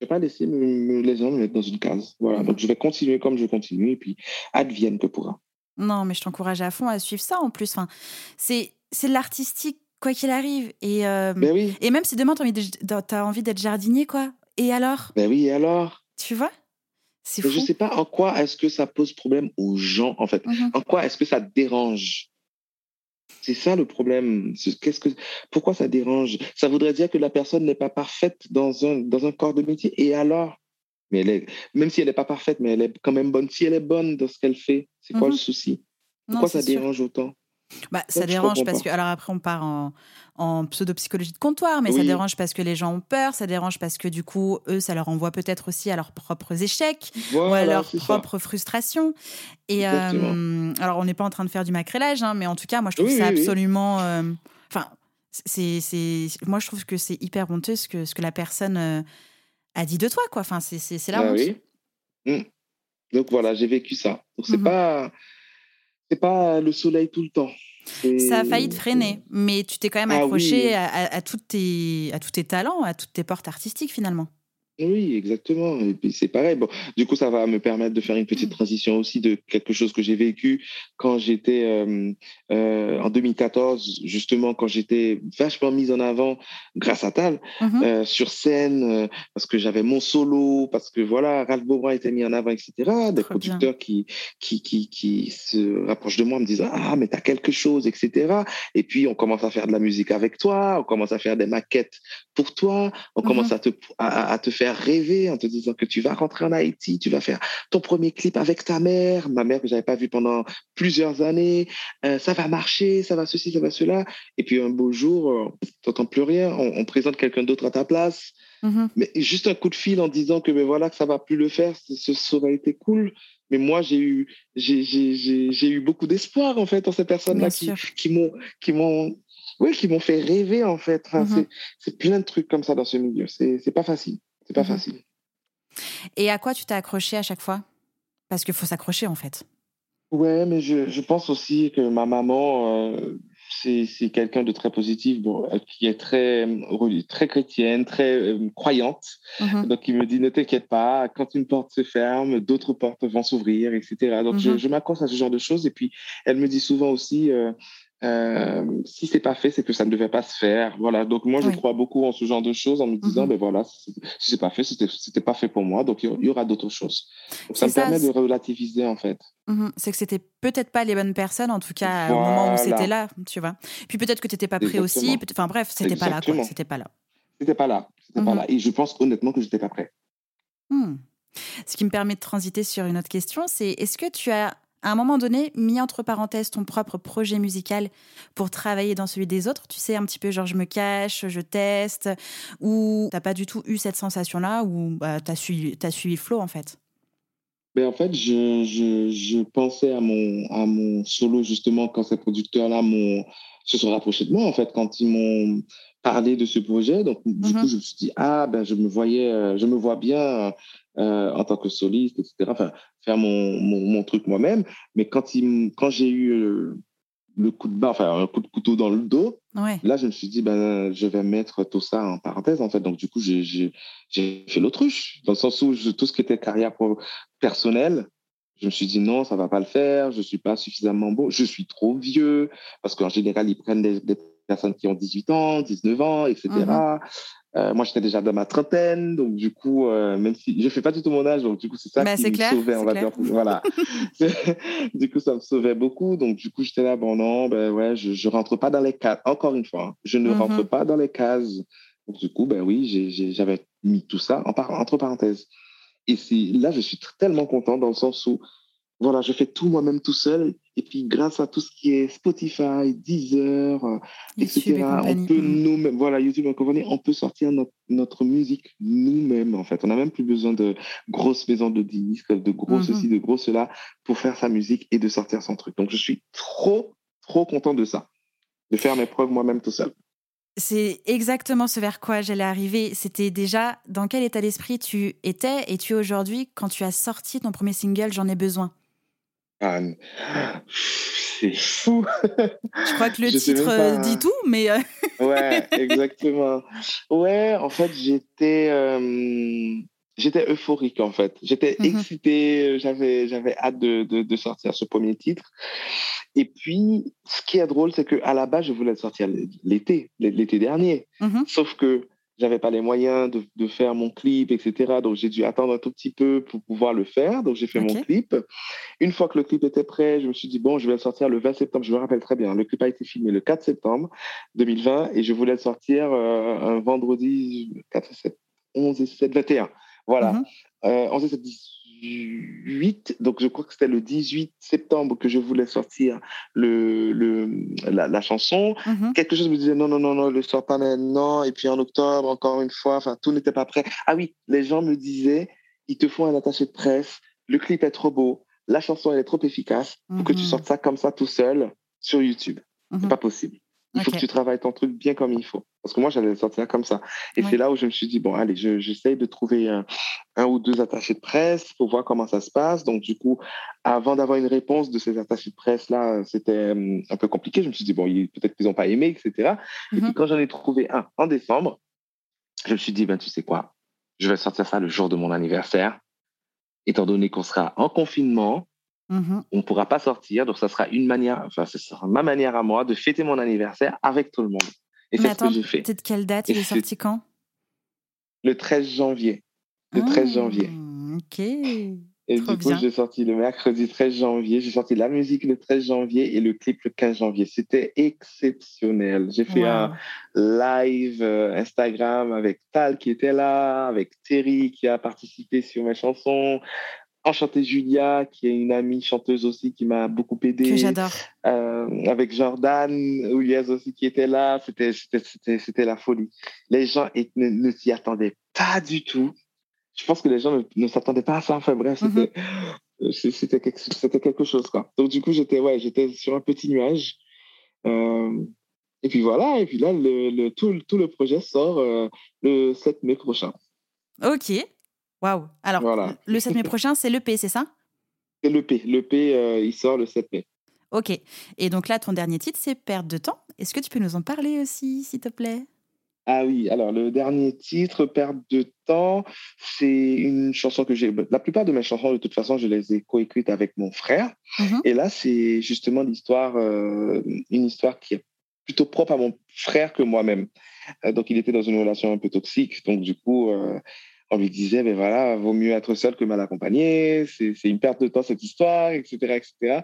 Je vais pas laisser me, les gens me mettre dans une case. Voilà. Donc, je vais continuer comme je continue et puis advienne que pourra. Non, mais je t'encourage à fond à suivre ça en plus. Enfin, c'est de l'artistique, quoi qu'il arrive. Et, euh, ben oui. et même si demain, tu as envie d'être jardinier, quoi. Et alors? Ben oui, et alors? Tu vois? C'est fou. Je ne sais pas en quoi est-ce que ça pose problème aux gens, en fait? Mhm. En quoi est-ce que ça dérange? C'est ça le problème. Qu'est-ce que, pourquoi ça dérange? Ça voudrait dire que la personne n'est pas parfaite dans un, dans un corps de métier. Et alors? Mais elle est, Même si elle n'est pas parfaite, mais elle est quand même bonne. Si elle est bonne dans ce qu'elle fait, c'est quoi le mhm. souci Pourquoi ça dérange autant? Bah, ça dérange parce que, alors après, on part en, en pseudo-psychologie de comptoir, mais ça dérange parce que les gens ont peur, ça dérange parce que du coup, eux, ça leur envoie peut-être aussi à leurs propres échecs ou à leurs propres frustrations. Et euh, alors, on n'est pas en train de faire du macrélage, hein, mais en tout cas, moi, je trouve ça absolument. Euh, enfin, c'est, c'est, moi, je trouve que c'est hyper honteux ce que, ce que la personne euh, a dit de toi, quoi. Enfin, c'est, la bah honte. Mmh. Donc voilà, j'ai vécu ça. Donc c'est mmh pas c'est pas le soleil tout le temps. Ça a failli te freiner, mais tu t'es quand même ah accroché à, à, à, tes, à tous tes talents, à toutes tes portes artistiques finalement. Oui, exactement. Et puis c'est pareil. Bon, du coup, ça va me permettre de faire une petite transition aussi de quelque chose que j'ai vécu quand j'étais euh, euh, en 2014, justement quand j'étais vachement mise en avant grâce à Tal mm-hmm. euh, sur scène, parce que j'avais mon solo, parce que voilà, Ralph Beaubrun était mis en avant, etc. Des producteurs qui, qui qui qui se rapprochent de moi, me disent ah mais t'as quelque chose, etc. Et puis on commence à faire de la musique avec toi, on commence à faire des maquettes pour toi, on mm-hmm. commence à te à, à te faire faire rêver en te disant que tu vas rentrer en Haïti, tu vas faire ton premier clip avec ta mère, ma mère que j'avais pas vue pendant plusieurs années, euh, ça va marcher, ça va ceci, ça va cela. Et puis un beau jour, euh, tu n'entends plus rien, on, présente quelqu'un d'autre à ta place. Mm-hmm. Mais juste un coup de fil en disant que ben voilà que ça va plus le faire, ce, ça aurait été cool. Mais moi, j'ai eu, j'ai eu beaucoup d'espoir en fait en ces personnes-là qui, qui m'ont, qui m'ont, oui, qui m'ont fait rêver en fait. Enfin, C'est plein de trucs comme ça dans ce milieu. C'est pas facile. C'est pas facile. Et à quoi tu t'es accroché à chaque fois? Parce qu'il faut s'accrocher en fait. Ouais, mais je, je, pense aussi que ma maman, euh, c'est quelqu'un de très positif, bon, euh, qui est très, très chrétienne, très euh, croyante. Mm-hmm. Donc, il me dit, ne t'inquiète pas, quand une porte se ferme, d'autres portes vont s'ouvrir, etc. Donc, je, mm-hmm. je m'accroche à ce genre de choses. Et puis, elle me dit souvent aussi, euh, si c'est pas fait, c'est que ça ne devait pas se faire. Voilà. Donc moi, je crois beaucoup en ce genre de choses en me disant, mm-hmm. ben voilà, si c'est pas fait, c'était pas fait pour moi. Donc il y aura d'autres choses. Donc, ça me permet de relativiser en fait. Mm-hmm. C'est que c'était peut-être pas les bonnes personnes, en tout cas au moment où c'était là, tu vois. Puis peut-être que tu n'étais pas prêt aussi. Enfin bref, c'était pas là. C'était pas là. C'était pas là. C'était pas là. Et je pense honnêtement que j'étais pas prêt. Hmm. Ce qui me permet de transiter sur une autre question, c'est est-ce que tu as à un moment donné, mis entre parenthèses ton propre projet musical pour travailler dans celui des autres. Tu sais, un petit peu genre je me cache, je teste, ou t'as pas du tout eu cette sensation-là, ou bah, tu as suivi, as suivi Flo en fait mais ben, en fait, je, je, je, pensais à mon, à mon solo justement quand ces producteurs-là se sont rapprochés de moi, en fait, quand ils m'ont parlé de ce projet. Donc, du mm-hmm. coup, je me suis dit, ah, ben, je me voyais, euh, je me vois bien euh, en tant que soliste, etc. Enfin, faire mon, mon, truc moi-même. Mais quand, il, quand j'ai eu euh, le coup de bas, enfin, un coup de couteau dans le dos, là, je me suis dit, ben, je vais mettre tout ça en parenthèse, en fait. Donc, du coup, j'ai fait l'autruche, dans le sens où tout ce qui était carrière personnelle, je me suis dit non, ça va pas le faire, je suis pas suffisamment beau, je suis trop vieux, parce qu'en général, ils prennent des, des personnes qui ont 18 ans, 19 ans, etc. Euh, moi, j'étais déjà dans ma trentaine, donc du coup, euh, même si je fais pas du tout mon âge, donc du coup, c'est ça bah, qui me sauvait, on va dire. Voilà. [LAUGHS] du coup, ça me sauvait beaucoup. Donc du coup, j'étais là, bon non, ben ouais, je, je rentre pas dans les cases. Encore une fois, hein, je ne rentre mhm. pas dans les cases. Donc du coup, ben oui, j'avais mis tout ça en entre parenthèses. Et là, je suis tellement content dans le sens où voilà, je fais tout moi-même tout seul. Et puis, grâce à tout ce qui est Spotify, Deezer, euh, etc., on peut nous voilà, YouTube et compagnie, on peut sortir notre, notre musique nous-mêmes, en fait. On n'a même plus besoin de grosses maisons de disques, de gros ceci, mhm. de gros cela, pour faire sa musique et de sortir son truc. Donc, je suis trop, trop content de ça, de faire mes preuves moi-même tout seul. C'est exactement ce vers quoi j'allais arriver. C'était déjà dans quel état d'esprit tu étais et tu es aujourd'hui quand tu as sorti ton premier single J'en ai besoin. C'est fou. Je crois que le titre euh, dit tout, mais. Euh, [LAUGHS] ouais, exactement. Ouais, en fait, j'étais. Euh, j'étais euphorique, en fait. J'étais mhm. excité, j'avais, j'avais hâte de, de, sortir ce premier titre. Et puis, ce qui est drôle, c'est qu'à la base, je voulais le sortir l'été, l'été dernier. Mhm. Sauf que j'avais pas les moyens de, de, faire mon clip, etc. Donc j'ai dû attendre un tout petit peu pour pouvoir le faire. Donc j'ai fait mon clip. Une fois que le clip était prêt, je me suis dit bon, je vais le sortir le 20 septembre. Je me rappelle très bien. Le clip a été filmé le 4 septembre 2020 et je voulais le sortir euh, un vendredi 4 7, 11 et 7 21. Voilà. Mm 11 et 7 18, donc je crois que c'était le 18 septembre que je voulais sortir le, le, la, chanson. Mhm. Quelque chose me disait non, non, non, non, le sort pas maintenant. Et puis en octobre, encore une fois, enfin, tout n'était pas prêt. Ah oui, les gens me disaient, ils te font un attaché de presse, le clip est trop beau, la chanson elle est trop efficace pour que tu mhm. sortes ça comme ça tout seul sur YouTube. C'est mhm. pas possible. Il faut que tu travailles ton truc bien comme il faut. Parce que moi, j'allais le sortir comme ça. Et c'est là où je me suis dit, bon, allez, j'essaye de trouver un, un, ou deux attachés de presse pour voir comment ça se passe. Donc, du coup, avant d'avoir une réponse de ces attachés de presse-là, c'était hum, un peu compliqué. Je me suis dit, bon, peut-être qu'ils n'ont pas aimé, etc. Et puis, mhm. quand j'en ai trouvé un en décembre, je me suis dit, ben, tu sais quoi, je vais sortir ça le jour de mon anniversaire. Étant donné qu'on sera en confinement, Mmh on ne pourra pas sortir, donc ça sera une manière, enfin, ce sera ma manière à moi de fêter mon anniversaire avec tout le monde. Et c'est ce que j'ai fait. Peut-être quelle date Il est sorti quand? Le 13 janvier. Le 13 janvier. Ah, ok. Et du coup, j'ai sorti le mercredi 13 janvier. J'ai sorti la musique le 13 janvier et le clip le 15 janvier. C'était exceptionnel. J'ai fait un live euh, Instagram avec Tal qui était là, avec Terry qui a participé sur mes chansons, Enchantée Julia, qui est une amie chanteuse aussi qui m'a beaucoup aidé. Que j'adore. Euh, avec Jordan Ouliez aussi qui était là. C'était, c'était, la folie. Les gens ne s'y attendaient pas du tout je pense que les gens ne, s'attendaient pas à ça. Enfin bref, mhm. euh, c'était quelque, quelque chose. Quoi. Donc du coup, j'étais ouais, j'étais sur un petit nuage. Euh, et puis voilà, et puis là, le, tout, tout, le projet sort euh, le 7 mai prochain. Ok. Waouh. Alors, voilà. le 7 mai prochain, c'est l'EP, c'est ça? C'est l'EP. L'EP, il sort le 7 mai. Ok. Et donc là, ton dernier titre, c'est Perte de temps. Est-ce que tu peux nous en parler aussi, s'il te plaît? Ah oui, alors le dernier titre, Perte de temps, c'est une chanson que j'ai. La plupart de mes chansons, de toute façon, je les ai coécrites avec mon frère. Mhm. Et là, c'est justement l'histoire, euh, une histoire qui est plutôt propre à mon frère que moi-même. Euh, donc, il était dans une relation un peu toxique. Donc, du coup, euh, on lui disait, ben voilà, vaut mieux être seul que mal accompagné. C'est une perte de temps cette histoire, etc., etc.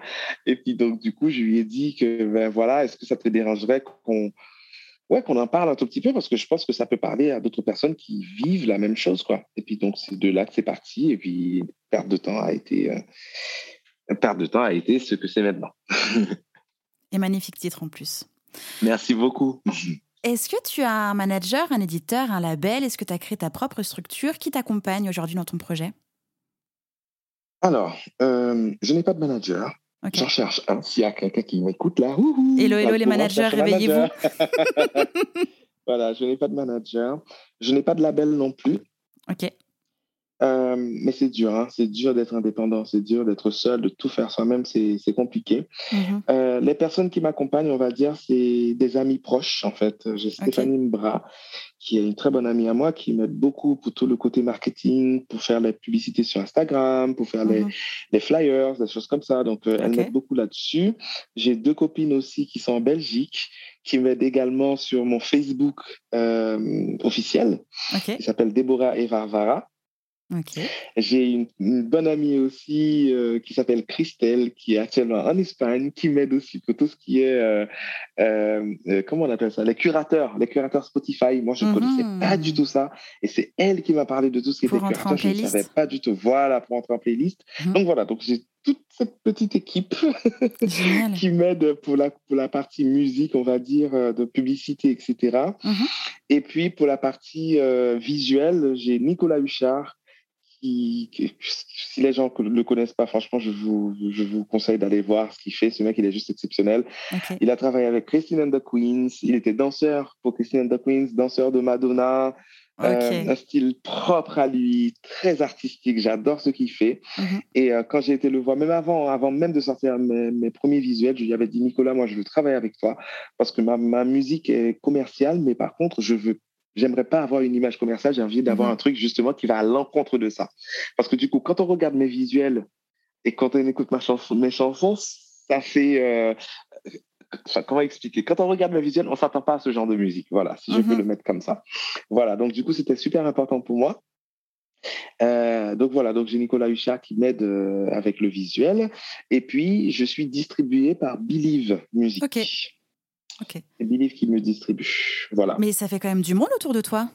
Et puis donc, du coup, je lui ai dit que, ben voilà, est-ce que ça te dérangerait qu'on ouais, qu'on en parle un tout petit peu parce que je pense que ça peut parler à d'autres personnes qui vivent la même chose, quoi. Et puis donc c'est de là que c'est parti. Et puis perte de temps a été euh, perte de temps a été ce que c'est maintenant. [LAUGHS] et magnifique titre en plus. Merci beaucoup. [LAUGHS] Est-ce que tu as un manager, un éditeur, un label? Est-ce que tu as créé ta propre structure Qui t'accompagne aujourd'hui dans ton projet? Alors, euh, je n'ai pas de manager. J'en cherche un. S'il y a quelqu'un qui m'écoute là, hello, hello les managers, réveillez-vous. [LAUGHS] voilà, je n'ai pas de manager. Je n'ai pas de label non plus. Ok. Euh, mais c'est dur, hein. c'est dur d'être indépendant, c'est dur d'être seul, de tout faire soi-même, c'est compliqué. Mhm. Euh, les personnes qui m'accompagnent, on va dire, c'est des amis proches, en fait. J'ai Stéphanie Mbra, qui est une très bonne amie à moi, qui m'aide beaucoup pour tout le côté marketing, pour faire les publicités sur Instagram, pour faire les, mhm. les, flyers, des choses comme ça. Donc, euh, elle m'aide beaucoup là-dessus. J'ai deux copines aussi qui sont en Belgique, qui m'aident également sur mon Facebook officiel, qui s'appelle Déborah J'ai une, bonne amie aussi euh, qui s'appelle Christelle, qui est actuellement en Espagne, qui m'aide aussi pour tout ce qui est, euh, euh, comment on appelle ça, les curateurs, les curateurs Spotify. Moi, je ne connaissais mhm. pas du tout ça. Et c'est elle qui m'a parlé de tout ce qui était curateur. Je ne savais pas du tout. Voilà, pour entrer en playlist. Mhm. Donc voilà, donc j'ai toute cette petite équipe [LAUGHS] qui m'aide pour la, pour la partie musique, on va dire, de publicité, etc. Mhm. Et puis pour la partie visuelle, j'ai Nicolas Huchard si les gens ne le connaissent pas, franchement, je vous, je vous conseille d'aller voir ce qu'il fait. Ce mec, il est juste exceptionnel. Il a travaillé avec Christine and the Queens. Il était danseur pour Christine and the Queens, danseur de Madonna. Euh, un style propre à lui, très artistique. J'adore ce qu'il fait. Mhm. Et euh, quand j'ai été le voir, même avant, avant même de sortir mes, mes, premiers visuels, je lui avais dit Nicolas, moi, je veux travailler avec toi parce que ma, ma musique est commerciale, mais par contre, je veux j'aimerais pas avoir une image commerciale, j'ai envie d'avoir mhm. un truc justement qui va à l'encontre de ça. Parce que du coup, quand on regarde mes visuels et quand on écoute ma chanson, mes chansons, ça fait... Euh, comment expliquer? Quand on regarde mes visuels, on s'attend pas à ce genre de musique. Voilà, si je peux mhm. le mettre comme ça. Voilà, donc du coup, c'était super important pour moi. Euh, donc voilà, donc j'ai Nicolas Huchat qui m'aide euh, avec le visuel. Et puis, je suis distribué par Believe Music. Ok. C'est Believe qui me distribue. Voilà. Mais ça fait quand même du monde autour de toi.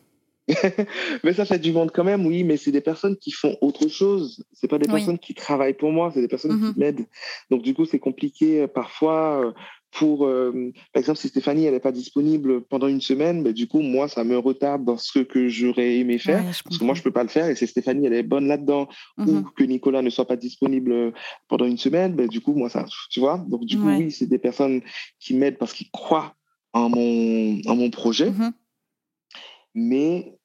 [LAUGHS] mais ça fait du monde quand même, oui, mais c'est des personnes qui font autre chose. C'est pas des personnes qui travaillent pour moi, c'est des personnes qui mhm. m'aident. Donc du coup, c'est compliqué euh, parfois euh, pour, euh, par exemple, si Stéphanie elle n'est pas disponible pendant une semaine, ben, du coup moi ça me retarde dans ce que j'aurais aimé faire parce que moi je peux pas le faire et si Stéphanie elle est bonne là-dedans ou mhm. que Nicolas ne soit pas disponible pendant une semaine, ben, du coup moi ça, tu vois? Donc du coup oui, c'est des personnes qui m'aident parce qu'ils croient en mon en mon projet, mhm. mais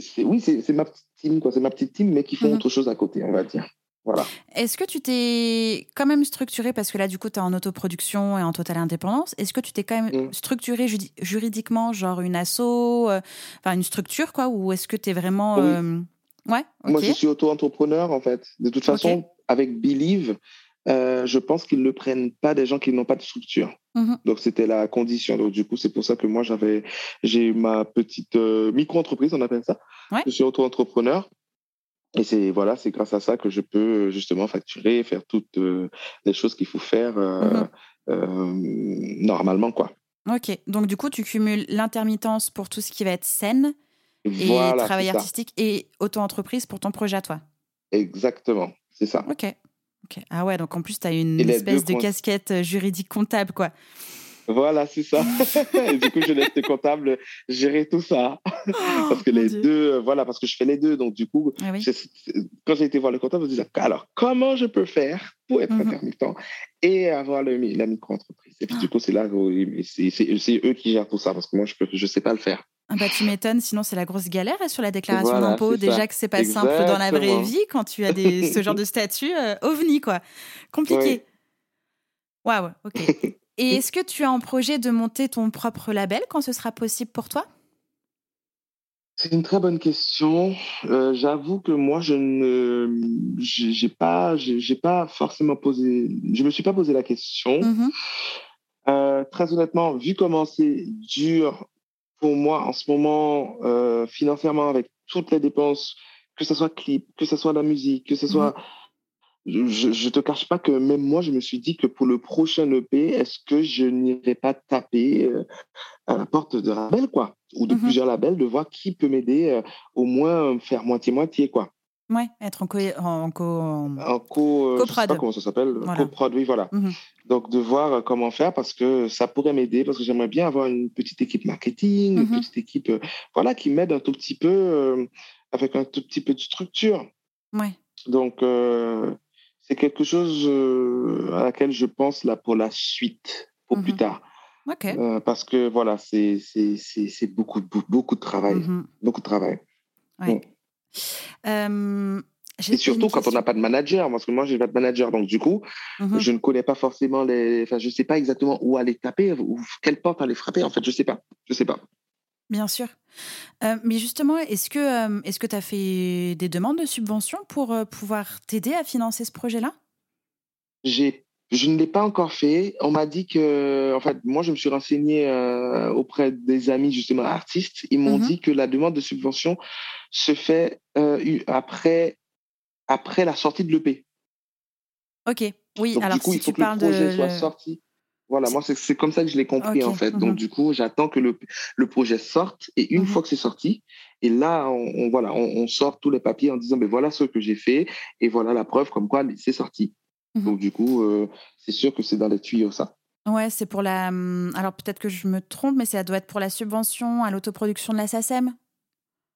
c'est oui c'est ma petite team quoi, c'est ma petite team mais qui font mhm. autre chose à côté on va dire. Voilà. Est-ce que tu t'es quand même structuré, parce que là, du coup, tu es en autoproduction et en totale indépendance, est-ce que tu t'es quand même mm. structuré juridiquement, genre une asso, euh, enfin une structure, quoi, ou est-ce que tu es vraiment... Euh, ouais, Moi, je suis auto-entrepreneur, en fait. De toute façon, avec Believe, euh, je pense qu'ils ne prennent pas des gens qui n'ont pas de structure. Mm-hmm. Donc, c'était la condition. Donc, du coup, c'est pour ça que moi, j'avais, j'ai ma petite micro-entreprise, on appelle ça. Je suis auto-entrepreneur. Et c'est voilà, c'est grâce à ça que je peux justement facturer, faire toutes les choses qu'il faut faire mmh normalement, quoi. Ok, donc du coup, tu cumules l'intermittence pour tout ce qui va être scène et travail artistique et auto-entreprise pour ton projet à toi. Exactement, c'est ça. Ok. Ah ouais, donc en plus, tu as une espèce de casquette euh, juridique comptable, quoi. Voilà, c'est ça. [LAUGHS] et du coup, je laisse les comptables gérer tout ça. Oh, parce que les deux, euh, voilà, parce que je fais les deux. Donc, du coup, ah quand j'ai été voir le comptable, je me disais, alors, comment je peux faire pour être mhm. intermittent et avoir le, la micro-entreprise? Et puis, du ah. coup, c'est là c'est eux qui gèrent tout ça parce que moi, je ne je sais pas le faire. Ah bah, tu m'étonnes, sinon c'est la grosse galère sur la déclaration d'impôt. Déjà que c'est pas simple dans la vraie vie quand tu as des, ce genre de [LAUGHS] statut. Euh, ovni, quoi. Compliqué. Waouh, ok. Et est-ce que tu as en projet de monter ton propre label quand ce sera possible pour toi? C'est une très bonne question. Euh, j'avoue que moi, je ne, j'ai pas, j'ai pas forcément posé, je me suis pas posé la question. Mmh euh, très honnêtement, vu comment c'est dur pour moi en ce moment, euh, financièrement, avec toutes les dépenses, que ce soit clip, que ce soit la musique, que ce soit. Mhm. Je, je te cache pas que même moi, je me suis dit que pour le prochain EP, est-ce que je n'irai pas taper euh, à la porte de label, quoi, ou de mhm. plusieurs labels, de voir qui peut m'aider, euh, au moins faire moitié-moitié, quoi. Ouais, être en co, en co, en co, je sais pas comment ça s'appelle, voilà. co-produit, voilà. Mhm. Donc de voir euh, comment faire parce que ça pourrait m'aider parce que j'aimerais bien avoir une petite équipe marketing, une mhm. petite équipe, euh, voilà, qui m'aide un tout petit peu euh, avec un tout petit peu de structure. Ouais. Donc c'est quelque chose à laquelle je pense là pour la suite, pour plus mhm. tard. Okay. parce que voilà, c'est beaucoup, beaucoup de travail, beaucoup de travail. Ouais. Euh, et surtout quand on n'a pas de manager, parce que moi, j'ai pas de manager. Donc, du coup, mhm. je ne connais pas forcément les. Enfin, je ne sais pas exactement où aller taper ou quelle porte aller frapper. En fait, je ne sais pas. Je sais pas. Bien sûr. Euh, mais justement, est-ce que euh, est-ce que tu as fait des demandes de subventions pour pouvoir t'aider à financer ce projet-là? J'ai je ne l'ai pas encore fait. On m'a dit que, en fait, moi, je me suis renseigné auprès des amis, justement, artistes. Ils m'ont mhm. dit que la demande de subvention se fait après après la sortie de l'EP. Ok, oui, alors du coup, si il faut tu que le projet soit sorti. Voilà, moi, c'est comme ça que je l'ai compris, en fait. Donc, mhm. du coup, j'attends que le, le, projet sorte. Et une mhm. fois que c'est sorti, et là, on, voilà, on, sort tous les papiers en disant, ben voilà ce que j'ai fait. Et voilà la preuve comme quoi c'est sorti. Mhm. Donc, du coup, euh, c'est sûr que c'est dans les tuyaux, ça. Ouais, c'est pour la. Hum, alors, peut-être que je me trompe, mais ça doit être pour la subvention à l'autoproduction de la SACEM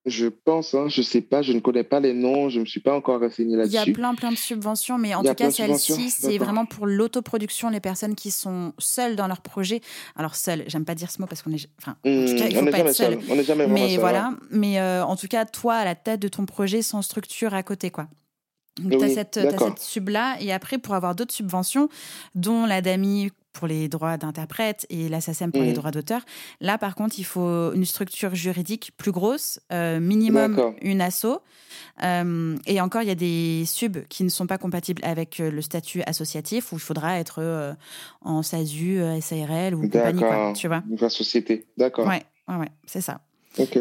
je pense, hein, je sais pas, je ne connais pas les noms, je ne me suis pas encore renseigné là-dessus. Il y a plein, plein de subventions, mais en tout cas, celle-ci, c'est vraiment pour l'autoproduction, les personnes qui sont seules dans leur projet. Alors, seules, j'aime pas dire ce mot parce qu'on est. Enfin, en tout cas, il faut pas être seul. On n'est jamais Mais seul, voilà, mais euh, en tout cas, toi, à la tête de ton projet, sans structure à côté, quoi. Donc, tu as cette, cette sub-là. Et après, pour avoir d'autres subventions, dont la DAMI pour les droits d'interprète et la SACEM pour les mmh. droits d'auteur. Là, par contre, il faut une structure juridique plus grosse, euh, minimum une asso. Euh, et encore, il y a des subs qui ne sont pas compatibles avec euh, le statut associatif où il faudra être en SASU, SARL ou compagnie, quoi, tu vois. Une société, d'accord. Ouais, ouais, ouais c'est ça.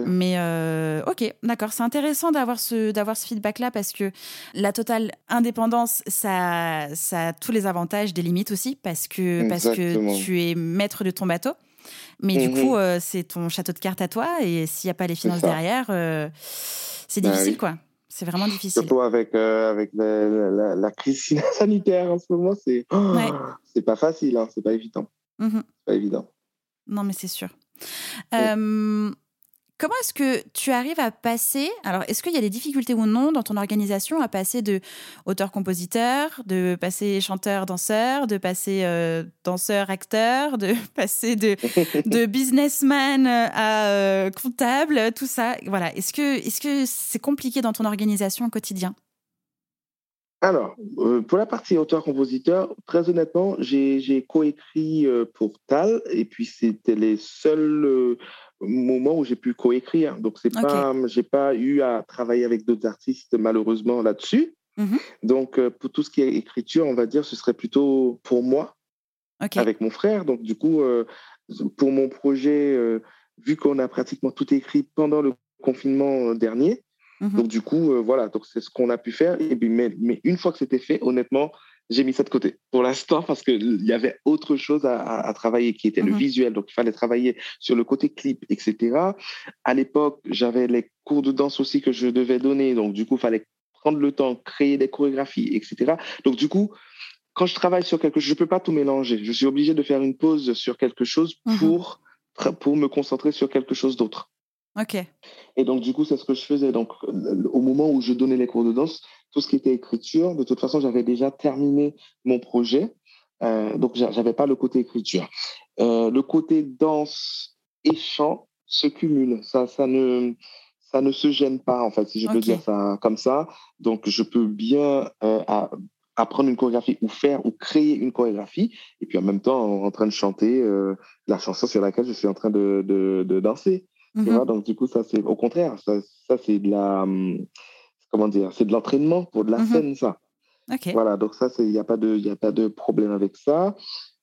Mais euh, ok, d'accord. C'est intéressant d'avoir ce, d'avoir ce feedback-là parce que la totale indépendance, ça, ça a tous les avantages, des limites aussi, parce que, parce que tu es maître de ton bateau. Mais du mhm. coup, euh, c'est ton château de cartes à toi et s'il n'y a pas les finances derrière, euh, c'est bah difficile, quoi. C'est vraiment difficile. Surtout avec, avec la, crise [LAUGHS] sanitaire en ce moment, c'est oh, c'est pas facile, hein, c'est pas évident. Mhm. pas évident. Non, mais c'est sûr. Comment est-ce que tu arrives à passer Alors, est-ce qu'il y a des difficultés ou non dans ton organisation à passer de auteur-compositeur, de passer chanteur-danseur, de passer euh, danseur-acteur, de [LAUGHS] passer de, de [LAUGHS] businessman à euh, comptable, tout ça? Voilà. Est-ce que est-ce que c'est compliqué dans ton organisation au quotidien? Alors, euh, pour la partie auteur-compositeur, très honnêtement, j'ai coécrit pour Tal, et puis c'était les seuls moment où j'ai pu coécrire. Donc, c'est pas, j'ai pas eu à travailler avec d'autres artistes, malheureusement, là-dessus. Mhm. Donc, euh, pour tout ce qui est écriture, on va dire, ce serait plutôt pour moi, avec mon frère. Donc, du coup, euh, pour mon projet, euh, vu qu'on a pratiquement tout écrit pendant le confinement dernier, Mhm. Donc, du coup, euh, voilà, donc c'est ce qu'on a pu faire. Et puis, mais, mais une fois que c'était fait, honnêtement, j'ai mis ça de côté pour l'instant parce qu'il y avait autre chose à, travailler qui était le mhm. visuel. Donc, il fallait travailler sur le côté clip, etc. À l'époque, j'avais les cours de danse aussi que je devais donner. Donc, du coup, il fallait prendre le temps, créer des chorégraphies, etc. Donc, du coup, quand je travaille sur quelque chose, je ne peux pas tout mélanger. Je suis obligé de faire une pause sur quelque chose mhm. pour, pour me concentrer sur quelque chose d'autre. OK. Et donc, du coup, c'est ce que je faisais. Donc, au moment où je donnais les cours de danse, tout ce qui était écriture, de toute façon, j'avais déjà terminé mon projet. Euh, donc, j'avais pas le côté écriture. Euh, le côté danse et chant se cumule. Ça, ça ne, ça ne se gêne pas, en fait, si je peux dire ça comme ça. Donc, je peux bien euh, apprendre une chorégraphie ou faire ou créer une chorégraphie, et puis en même temps en, train de chanter euh, la chanson sur laquelle je suis en train de, de, danser. Mhm. Donc du coup, ça c'est au contraire, ça, ça c'est de la hum, comment dire, c'est de l'entraînement pour de la mhm. scène, ça. Voilà, donc ça, il n'y a, pas de, y a pas de problème avec ça.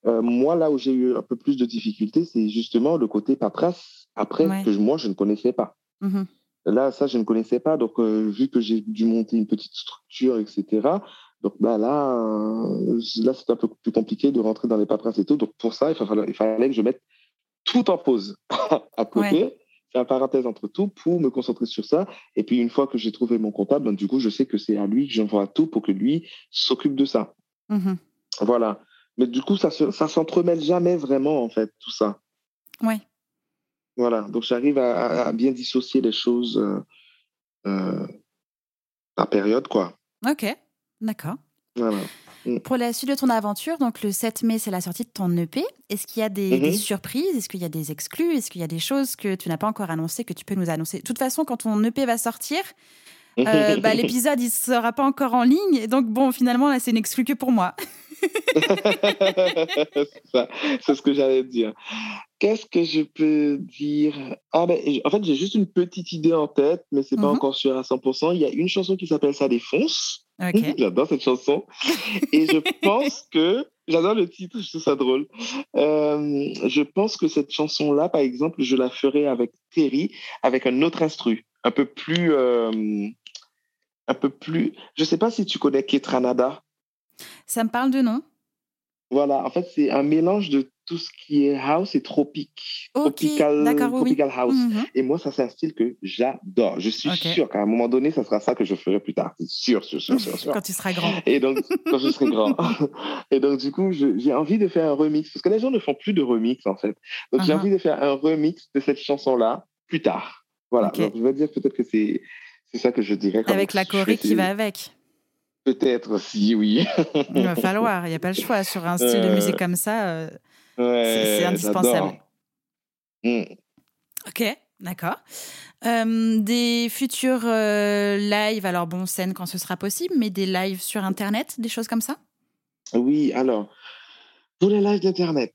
Euh, moi, là où j'ai eu un peu plus de difficultés, c'est justement le côté paperasse, après, que moi, je ne connaissais pas. Mhm. Là, ça, je ne connaissais pas. Donc, euh, vu que j'ai dû monter une petite structure, etc., donc bah, là, euh, là c'est un peu plus compliqué de rentrer dans les paperasses et tout. Donc pour ça, il fallait, il fallait que je mette tout en pause [LAUGHS] à côté, faire une parenthèse entre tout pour me concentrer sur ça. Et puis une fois que j'ai trouvé mon comptable, ben, du coup, je sais que c'est à lui que j'envoie tout pour que lui s'occupe de ça. Mmh voilà. Mais du coup, ça ne ça s'entremêle jamais vraiment, en fait, tout ça. Oui. Voilà. Donc j'arrive à, bien dissocier les choses euh, euh, par période, quoi. Ok. D'accord. Mm. Pour la suite de ton aventure, donc le 7 mai, c'est la sortie de ton EP. Est-ce qu'il y a des, mm-hmm. surprises? Est-ce qu'il y a des exclus? Est-ce qu'il y a des choses que tu n'as pas encore annoncées que tu peux nous annoncer? De toute façon, quand ton EP va sortir, euh, [LAUGHS] bah, l'épisode il sera pas encore en ligne. donc bon, finalement là, c'est une exclu que pour moi. [LAUGHS] c'est ce que j'allais dire. Qu'est-ce que je peux dire? Ah ben, En fait, j'ai juste une petite idée en tête, mais c'est pas mm-hmm. encore sûr à 100%. Il y a une chanson qui s'appelle Ça défonce. [LAUGHS] J'adore cette chanson. Et je [LAUGHS] pense que, j'adore le titre, je trouve ça drôle. Euh, je pense que cette chanson-là, par exemple, je la ferai avec Terry, avec un autre instru, un peu plus... Euh, un peu plus... Je sais pas si tu connais Ketranada. Ça me parle de nom. Voilà, en fait, c'est un mélange de tout ce qui est house et tropique. tropical, tropical house. Mhm. Et moi, ça, c'est un style que j'adore. Je suis sûr qu'à un moment donné, ça sera ça que je ferai plus tard. C'est sûr, sûr, sûr, sûr, [LAUGHS] quand tu seras grand. Et donc, quand je serai grand. [LAUGHS] et donc, du coup, j'ai envie de faire un remix. Parce que les gens ne font plus de remix, en fait. Donc, j'ai uh-huh. envie de faire un remix de cette chanson-là plus tard. Voilà. Donc, je vais dire peut-être que c'est ça que je dirais. Avec la choré qui va avec. Peut-être si, oui. Il va [LAUGHS] falloir, il n'y a pas le choix. Sur un style de euh, musique comme ça, euh, c'est indispensable. Mm. Ok, d'accord. Euh, des futurs lives, alors bon, scène quand ce sera possible, mais des lives sur Internet, des choses comme ça? Oui, alors, pour les lives d'Internet,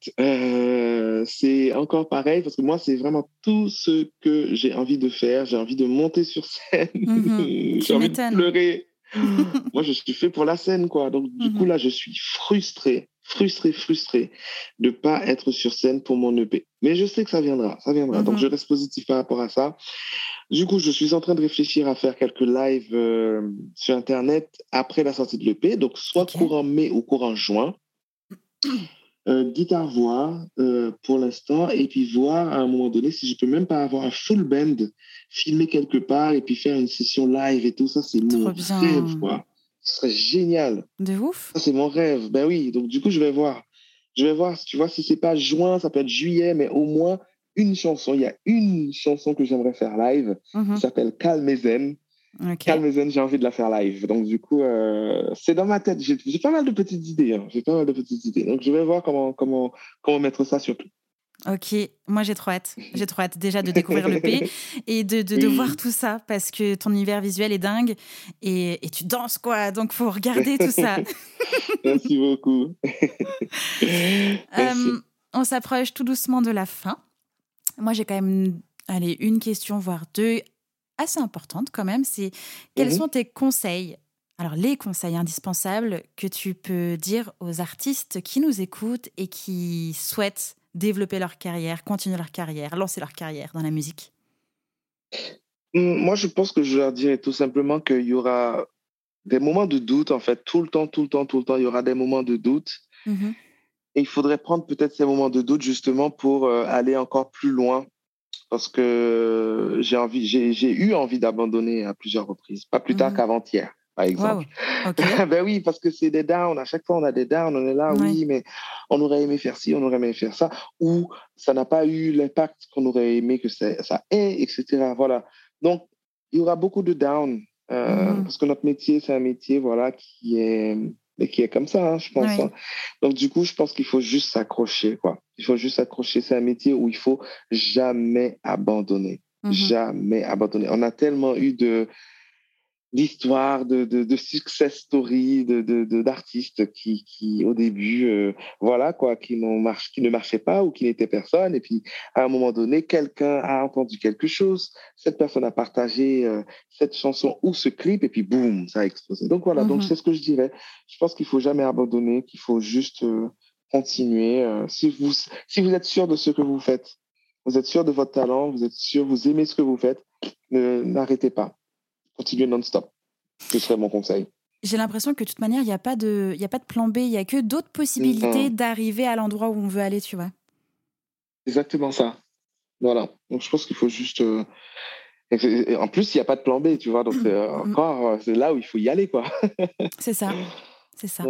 c'est encore pareil, parce que moi, c'est vraiment tout ce que j'ai envie de faire. J'ai envie de monter sur scène, mhm. [LAUGHS] j'ai envie de pleurer [LAUGHS] Moi, je suis fait pour la scène, quoi. Donc, du coup, mhm. là, je suis frustré, frustré, frustré de pas être sur scène pour mon EP. Mais je sais que ça viendra, ça viendra. Donc, mhm. je reste positif par rapport à ça. Du coup, je suis en train de réfléchir à faire quelques lives euh, sur Internet après la sortie de l'EP. Donc, soit courant mai ou courant juin. Euh, guitare-voix euh, pour l'instant, et puis voir à un moment donné si je peux même pas avoir un full band filmer quelque part et puis faire une session live et tout ça, c'est mon rêve, quoi. Ce serait génial. De ouf. c'est mon rêve. Ben oui, donc du coup, je vais voir. Je vais voir, tu vois, si c'est pas juin, ça peut être juillet, mais au moins une chanson. Il y a une chanson que j'aimerais faire live mm-hmm. qui s'appelle Calme Zen. Okay. j'ai envie de la faire live. Donc, du coup, euh, c'est dans ma tête. J'ai pas mal de petites idées. Hein. J'ai pas mal de petites idées. Donc, je vais voir comment, comment, comment mettre ça sur tout. Ok, moi j'ai trop hâte. J'ai trop hâte déjà de découvrir le P [LAUGHS] et de, de, voir tout ça parce que ton univers visuel est dingue et, et tu danses quoi, donc faut regarder tout ça. [LAUGHS] Merci beaucoup. [LAUGHS] Euh, on s'approche tout doucement de la fin. Moi j'ai quand même allez, une question, voire deux assez importante quand même, c'est quels mhm. sont tes conseils alors les conseils indispensables que tu peux dire aux artistes qui nous écoutent et qui souhaitent développer leur carrière, continuer leur carrière, lancer leur carrière dans la musique? Hum, moi, je pense que je leur dirais tout simplement qu'il y aura des moments de doute, en fait, tout le temps, tout le temps, tout le temps, il y aura des moments de doute. Mm-hmm. Et il faudrait prendre peut-être ces moments de doute justement pour euh, aller encore plus loin. Parce que j'ai envie, j'ai eu envie d'abandonner à plusieurs reprises, pas plus tard mm-hmm. qu'avant-hier, par exemple. [LAUGHS] ben oui, parce que c'est des downs. À chaque fois, on a des downs. On est là, oui, mais on aurait aimé faire ci, on aurait aimé faire ça, ou ça n'a pas eu l'impact qu'on aurait aimé que ça, ait, etc. Voilà. Donc, il y aura beaucoup de downs euh, mhm. Parce que notre métier, c'est un métier voilà, qui, est, qui est comme ça, hein, je pense. Hein. Donc, du coup, je pense qu'il faut juste s'accrocher. quoi. Il faut juste s'accrocher. C'est un métier où il faut jamais abandonner. Mhm. Jamais abandonner. On a tellement eu de, d'histoires, de, de, de, success stories, de, de, d'artistes qui, qui, au début, euh, voilà, quoi, qui, n'ont marche, qui ne marchaient pas ou qui n'étaient personne. Et puis, à un moment donné, quelqu'un a entendu quelque chose, cette personne a partagé euh, cette chanson ou ce clip, et puis boum, ça a explosé. Donc voilà, donc mm-hmm. c'est ce que je dirais. Je pense qu'il faut jamais abandonner, qu'il faut juste euh, continuer. si, vous, si vous êtes sûr de ce que vous faites, vous êtes sûr de votre talent, vous êtes sûr, vous aimez ce que vous faites, n'arrêtez pas continuer non-stop. Ce serait mon conseil. J'ai l'impression que de toute manière, il n'y a, pas de, a pas de plan B, il n'y a que d'autres possibilités d'arriver à l'endroit où on veut aller, tu vois. Exactement ça. Voilà. Donc je pense qu'il faut juste. Euh, en plus, il n'y a pas de plan B, tu vois. Donc euh, mm. encore, euh, c'est là où il faut y aller, quoi. [LAUGHS] c'est ça. C'est ça.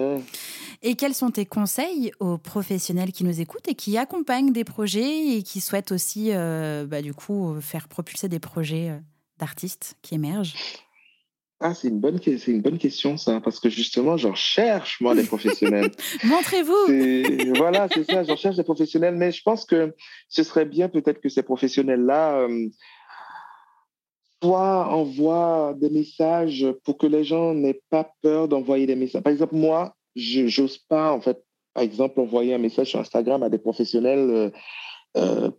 Et quels sont tes conseils aux professionnels qui nous écoutent et qui accompagnent des projets et qui souhaitent aussi, bah, du coup, faire propulser des projets d'artistes qui émergent? Ah, c'est une bonne, c'est une bonne question ça, parce que justement, j'en cherche moi des professionnels. [LAUGHS] Montrez-vous. Voilà, c'est ça, j'en cherche des professionnels, mais je pense que ce serait bien peut-être que ces professionnels-là euh, soit envoient des messages pour que les gens n'aient pas peur d'envoyer des messages. Par exemple, moi, je n'ose pas en fait, par exemple, envoyer un message sur Instagram à des professionnels. Euh, euh,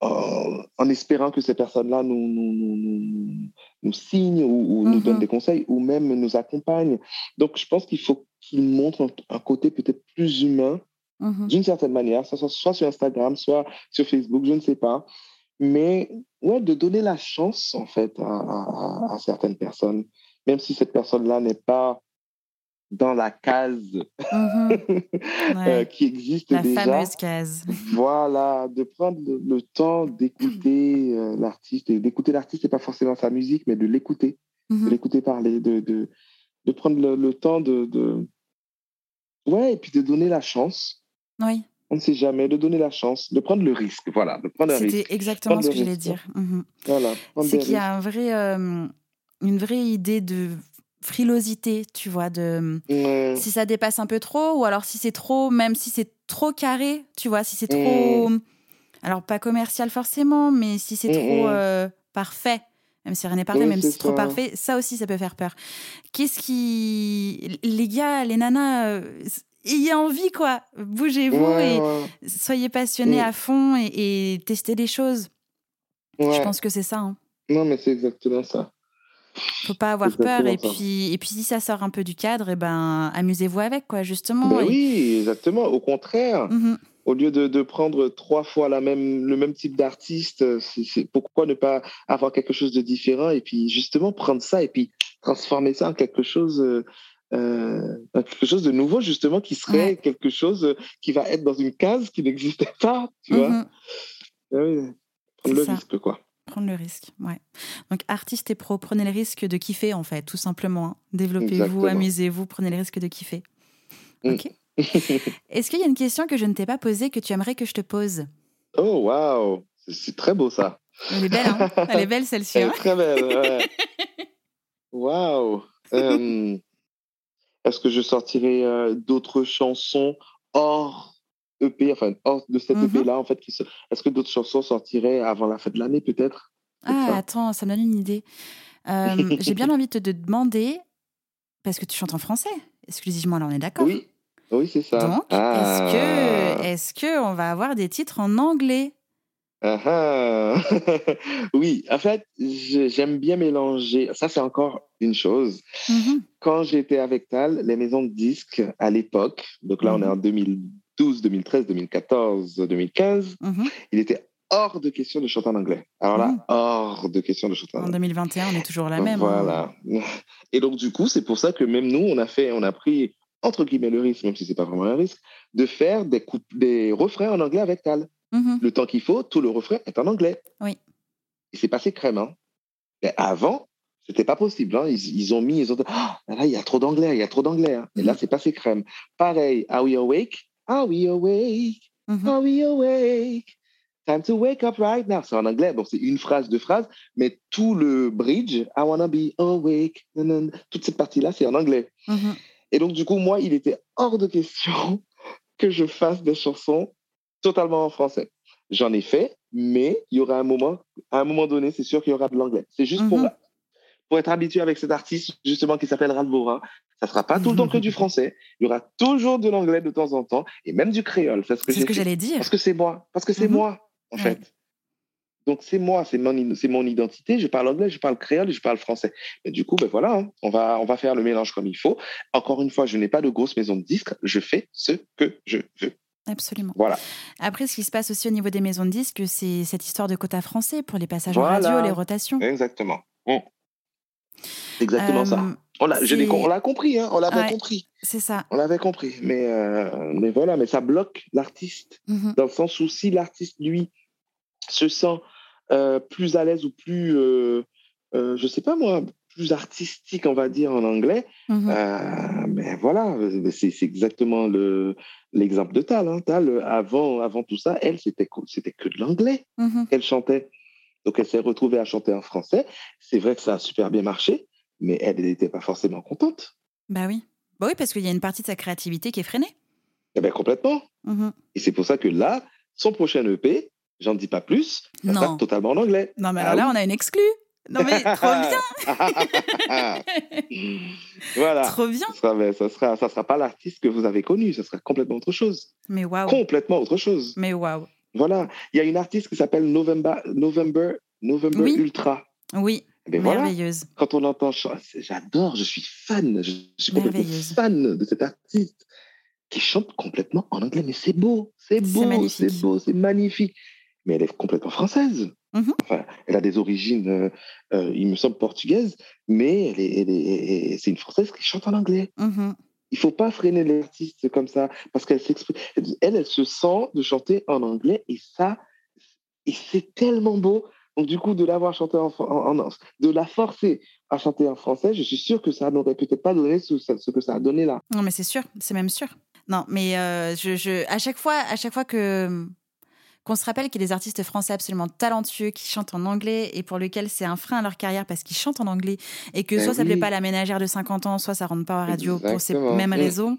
en, espérant que ces personnes-là nous, nous, nous, nous, signent ou, nous donnent mhm. des conseils ou même nous accompagnent. Donc, je pense qu'il faut qu'ils montrent un, côté peut-être plus humain mhm. d'une certaine manière, soit, soit sur Instagram, soit sur Facebook, je ne sais pas. Mais ouais, de donner la chance, en fait, à, à certaines personnes, même si cette personne-là n'est pas dans la case [LAUGHS] mhm. euh, qui existe déjà. La fameuse case. voilà, de prendre le, temps d'écouter euh, l'artiste, d'écouter l'artiste et pas forcément sa musique, mais de l'écouter, de mhm. l'écouter parler, de, de, de prendre le, temps de, de, Ouais, et puis de donner la chance. Oui. On ne sait jamais, de donner la chance, de prendre le risque, voilà, de prendre C'était exactement ce que je voulais dire. Mhm. Voilà. C'est qu'il y a un vrai, euh, une vraie idée de frilosité, tu vois, de si ça dépasse un peu trop, ou alors si c'est trop, même si c'est trop carré, tu vois, si c'est trop, alors pas commercial forcément, mais si c'est trop euh, parfait, même si rien n'est parfait, même si c'est trop parfait, ça aussi, ça peut faire peur. Qu'est-ce qui, les gars, les nanas, euh, ayez envie, quoi, bougez-vous et soyez passionnés mm. à fond et, testez des choses. Je pense que c'est ça. Hein. Non, mais c'est exactement ça faut pas avoir peur. Et puis et puis si ça sort un peu du cadre et eh ben amusez-vous avec quoi justement. Ben oui exactement. Au contraire mmh au lieu de, de, prendre trois fois la même le même type d'artiste c'est pourquoi ne pas avoir quelque chose de différent et puis justement prendre ça et puis transformer ça en quelque chose euh, euh quelque chose de nouveau justement qui serait quelque chose qui va être dans une case qui n'existait pas tu vois. Mmh ben oui, prendre le risque quoi Prendre le risque, ouais. Donc, artiste et pro, prenez le risque de kiffer, en fait, tout simplement. Hein. Développez-vous, amusez-vous, prenez le risque de kiffer. Mm. Ok. [LAUGHS] Est-ce qu'il y a une question que je ne t'ai pas posée que tu aimerais que je te pose? Oh, waouh C'est très beau, ça. Elle est belle, hein Elle est belle, [LAUGHS] celle-ci. Elle est hein. très belle, [LAUGHS] Waouh euh, Est-ce que je sortirai euh, d'autres chansons hors EP, enfin, de cette EP-là, mhm. en fait, est-ce que d'autres chansons sortiraient avant la fin de l'année, peut-être? Ah, attends, ça me donne une idée. Euh, [LAUGHS] j'ai bien envie de te demander, parce que tu chantes en français, exclusivement, là, on est d'accord? Oui, oui c'est ça. Donc, est-ce que, ah. est que on va avoir des titres en anglais? Ah, ah. [LAUGHS] oui, en fait, j'aime bien mélanger. Ça, c'est encore une chose. Mhm. Quand j'étais avec Tal, les maisons de disques à l'époque, donc là, on est mhm. en 2000 2012, 2013, 2014, 2015, il était hors de question de chanter en anglais. Alors là, mmh. hors de question de chanter en anglais. En 2021, on est toujours la même. Hein. Voilà. Et donc, du coup, c'est pour ça que même nous, on a fait, on a pris, entre guillemets, le risque, même si c'est pas vraiment un risque, de faire des, des refrains en anglais avec Tal. Mmh le temps qu'il faut, tout le refrain est en anglais. Oui. Et c'est passé crème. Hein. Mais avant, c'était pas possible. Hein. Ils, ont mis, ils ont dit, oh, là, il y a trop d'anglais, il y a trop d'anglais. Hein. Et là, mmh c'est passé crème. Pareil, Are we awake? Are we awake? Are we awake? Time to wake up right now. C'est en anglais, bon, c'est une phrase, deux phrases, mais tout le bridge, I wanna be awake, toute cette partie-là, c'est en anglais. Mm-hmm. Et donc, du coup, moi, il était hors de question [LAUGHS] que je fasse des chansons totalement en français. J'en ai fait, mais il y aura un moment, à un moment donné, c'est sûr qu'il y aura de l'anglais. C'est juste pour, mm-hmm. pour être habitué avec cet artiste, justement, qui s'appelle Ralbora. Ça sera pas tout le temps que du français. Il y aura toujours de l'anglais de temps en temps, et même du créole. C'est ce que, que j'allais dire. Parce que c'est moi. Parce que c'est mm-hmm. moi en fait. Donc c'est moi, c'est mon, identité. Je parle anglais, je parle créole, je parle français. Et du coup, ben voilà, hein, on va, on va faire le mélange comme il faut. Encore une fois, je n'ai pas de grosse maison de disques. Je fais ce que je veux. Absolument. Voilà. Après, ce qui se passe aussi au niveau des maisons de disques, c'est cette histoire de quota français pour les passages en radio, les rotations. Exactement. Mmh. Exactement ça. Euh, on l'a, compris, hein, on l'avait compris. C'est ça. On l'avait compris, mais euh, mais voilà, mais ça bloque l'artiste mmh dans le sens où si l'artiste lui se sent euh, plus à l'aise ou plus, euh, je sais pas moi, plus artistique, on va dire en anglais, mais voilà, c'est exactement le l'exemple de Tal. Hein. Tal, avant, avant tout ça, elle, c'était c'était que de l'anglais mmh qu'elle chantait. Donc elle s'est retrouvée à chanter en français. C'est vrai que ça a super bien marché, mais elle n'était pas forcément contente. Bah oui. Bah oui, parce qu'il y a une partie de sa créativité qui est freinée. Eh bien, complètement. Mmh Et c'est pour ça que là, son prochain EP, J'en dis pas plus. Ça non. totalement en anglais. Non, mais ah alors là, on a une exclue. Non, mais trop [LAUGHS] bien [LAUGHS] Voilà. Trop bien. Ça sera, ça sera, ça sera pas l'artiste que vous avez connu, ça sera complètement autre chose. Mais waouh. Complètement autre chose. Mais waouh. Voilà. Il y a une artiste qui s'appelle November, November, November Ultra. Oui. Eh merveilleuse. Quand on entend, j'adore, je suis fan, je suis complètement fan de cet artiste qui chante complètement en anglais. Mais c'est beau, c'est beau, c'est beau, c'est magnifique mais elle est complètement française. Mmh enfin, elle a des origines, euh, euh, il me semble, portugaises, mais elle est, c'est une Française qui chante en anglais. Mmh il faut pas freiner l'artiste comme ça, parce qu'elle s'exprime. Elle, elle se sent de chanter en anglais, et ça, c'est tellement beau. Donc, du coup, de l'avoir chanté en, en, de la forcer à chanter en français, je suis sûre que ça n'aurait peut-être pas donné ce, que ça a donné là. Non, mais c'est sûr, c'est même sûr. Non, mais euh, à chaque fois, à chaque fois que qu'on se rappelle qu'il y a des artistes français absolument talentueux qui chantent en anglais et pour lesquels c'est un frein à leur carrière parce qu'ils chantent en anglais et que ben soit ça ne plaît pas à la ménagère de 50 ans, soit ça rentre pas à radio pour ces mêmes mm. raisons.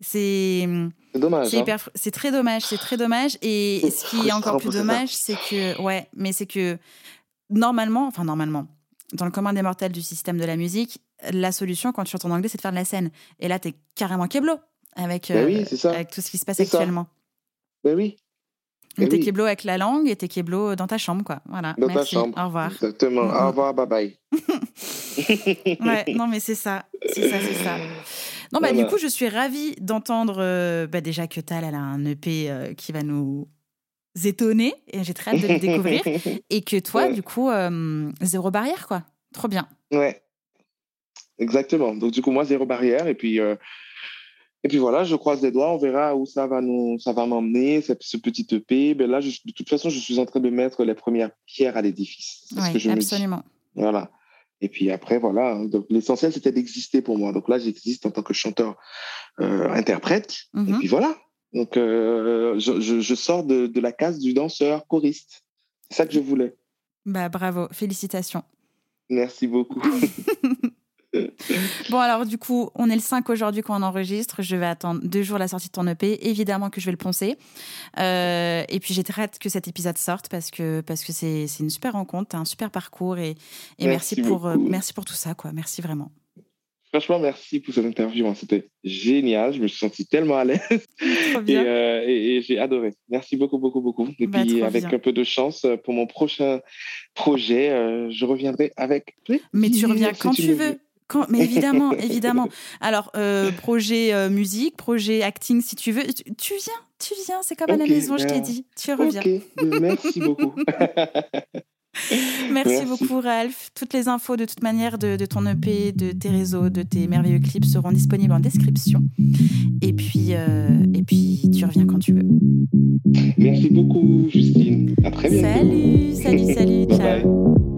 C'est dommage. C'est hein. très dommage, c'est très dommage. Et [LAUGHS] ce qui est encore plus dommage, c'est que ouais, mais c'est que normalement, enfin normalement, dans le commun des mortels du système de la musique, la solution quand tu chantes en anglais, c'est de faire de la scène. Et là, tu es carrément keblo avec, ben euh, avec tout ce qui se passe actuellement. Ben oui, donc, t'es keblo avec la langue et t'es keblo dans ta chambre, quoi. Voilà. Dans Merci. ta chambre. Au revoir. Exactement. Au revoir, bye bye. [LAUGHS] ouais, non, mais c'est ça. C'est ça, c'est ça. Non, bah, du coup, je suis ravie d'entendre euh, bah, déjà que Tal, elle a un EP euh, qui va nous étonner et j'ai très hâte de le découvrir. [LAUGHS] et que toi, du coup, euh, zéro barrière, quoi. Trop bien. Ouais. Exactement. Donc, du coup, moi, zéro barrière. Et puis, et puis voilà, je croise les doigts, on verra où ça va nous, ça va m'emmener, ce petit EP. Ben là, de toute façon, je suis en train de mettre les premières pierres à l'édifice. Oui, absolument. Voilà. Et puis après, voilà. Donc l'essentiel, c'était d'exister pour moi. Donc là, j'existe en tant que chanteur, euh, interprète. Et mhm. puis voilà. Donc euh, je, je, sors de, de la case du danseur choriste. C'est ça que je voulais. Bah bravo, félicitations. Merci beaucoup. [LAUGHS] [LAUGHS] bon, alors du coup, on est le 5 aujourd'hui quand on enregistre. Je vais attendre deux jours la sortie de ton EP. Évidemment que je vais le poncer. Euh, et puis j'ai très hâte que cet épisode sorte parce que parce que c'est une super rencontre, un super parcours et, et merci, pour euh, merci pour tout ça quoi. Merci vraiment. Franchement, merci pour cette interview. Hein. C'était génial. Je me suis senti tellement à l'aise. [LAUGHS] Euh, et, j'ai adoré. Merci beaucoup, beaucoup, beaucoup. Et bah, puis, avec un peu de chance, pour mon prochain projet, je reviendrai avec. Mais tu reviens quand tu veux mais évidemment, [LAUGHS] évidemment. Alors, euh, projet euh, musique, projet acting, si tu veux, tu, viens, tu viens, c'est comme à la maison, je t'ai dit, tu reviens. Ok, merci beaucoup. [LAUGHS] Merci, beaucoup, Ralph. Toutes les infos, de toute manière, de, ton EP, de tes réseaux, de tes merveilleux clips seront disponibles en description. Et puis, euh, et puis tu reviens quand tu veux. Merci beaucoup, Justine. À très bientôt. Salut, salut, salut. ciao.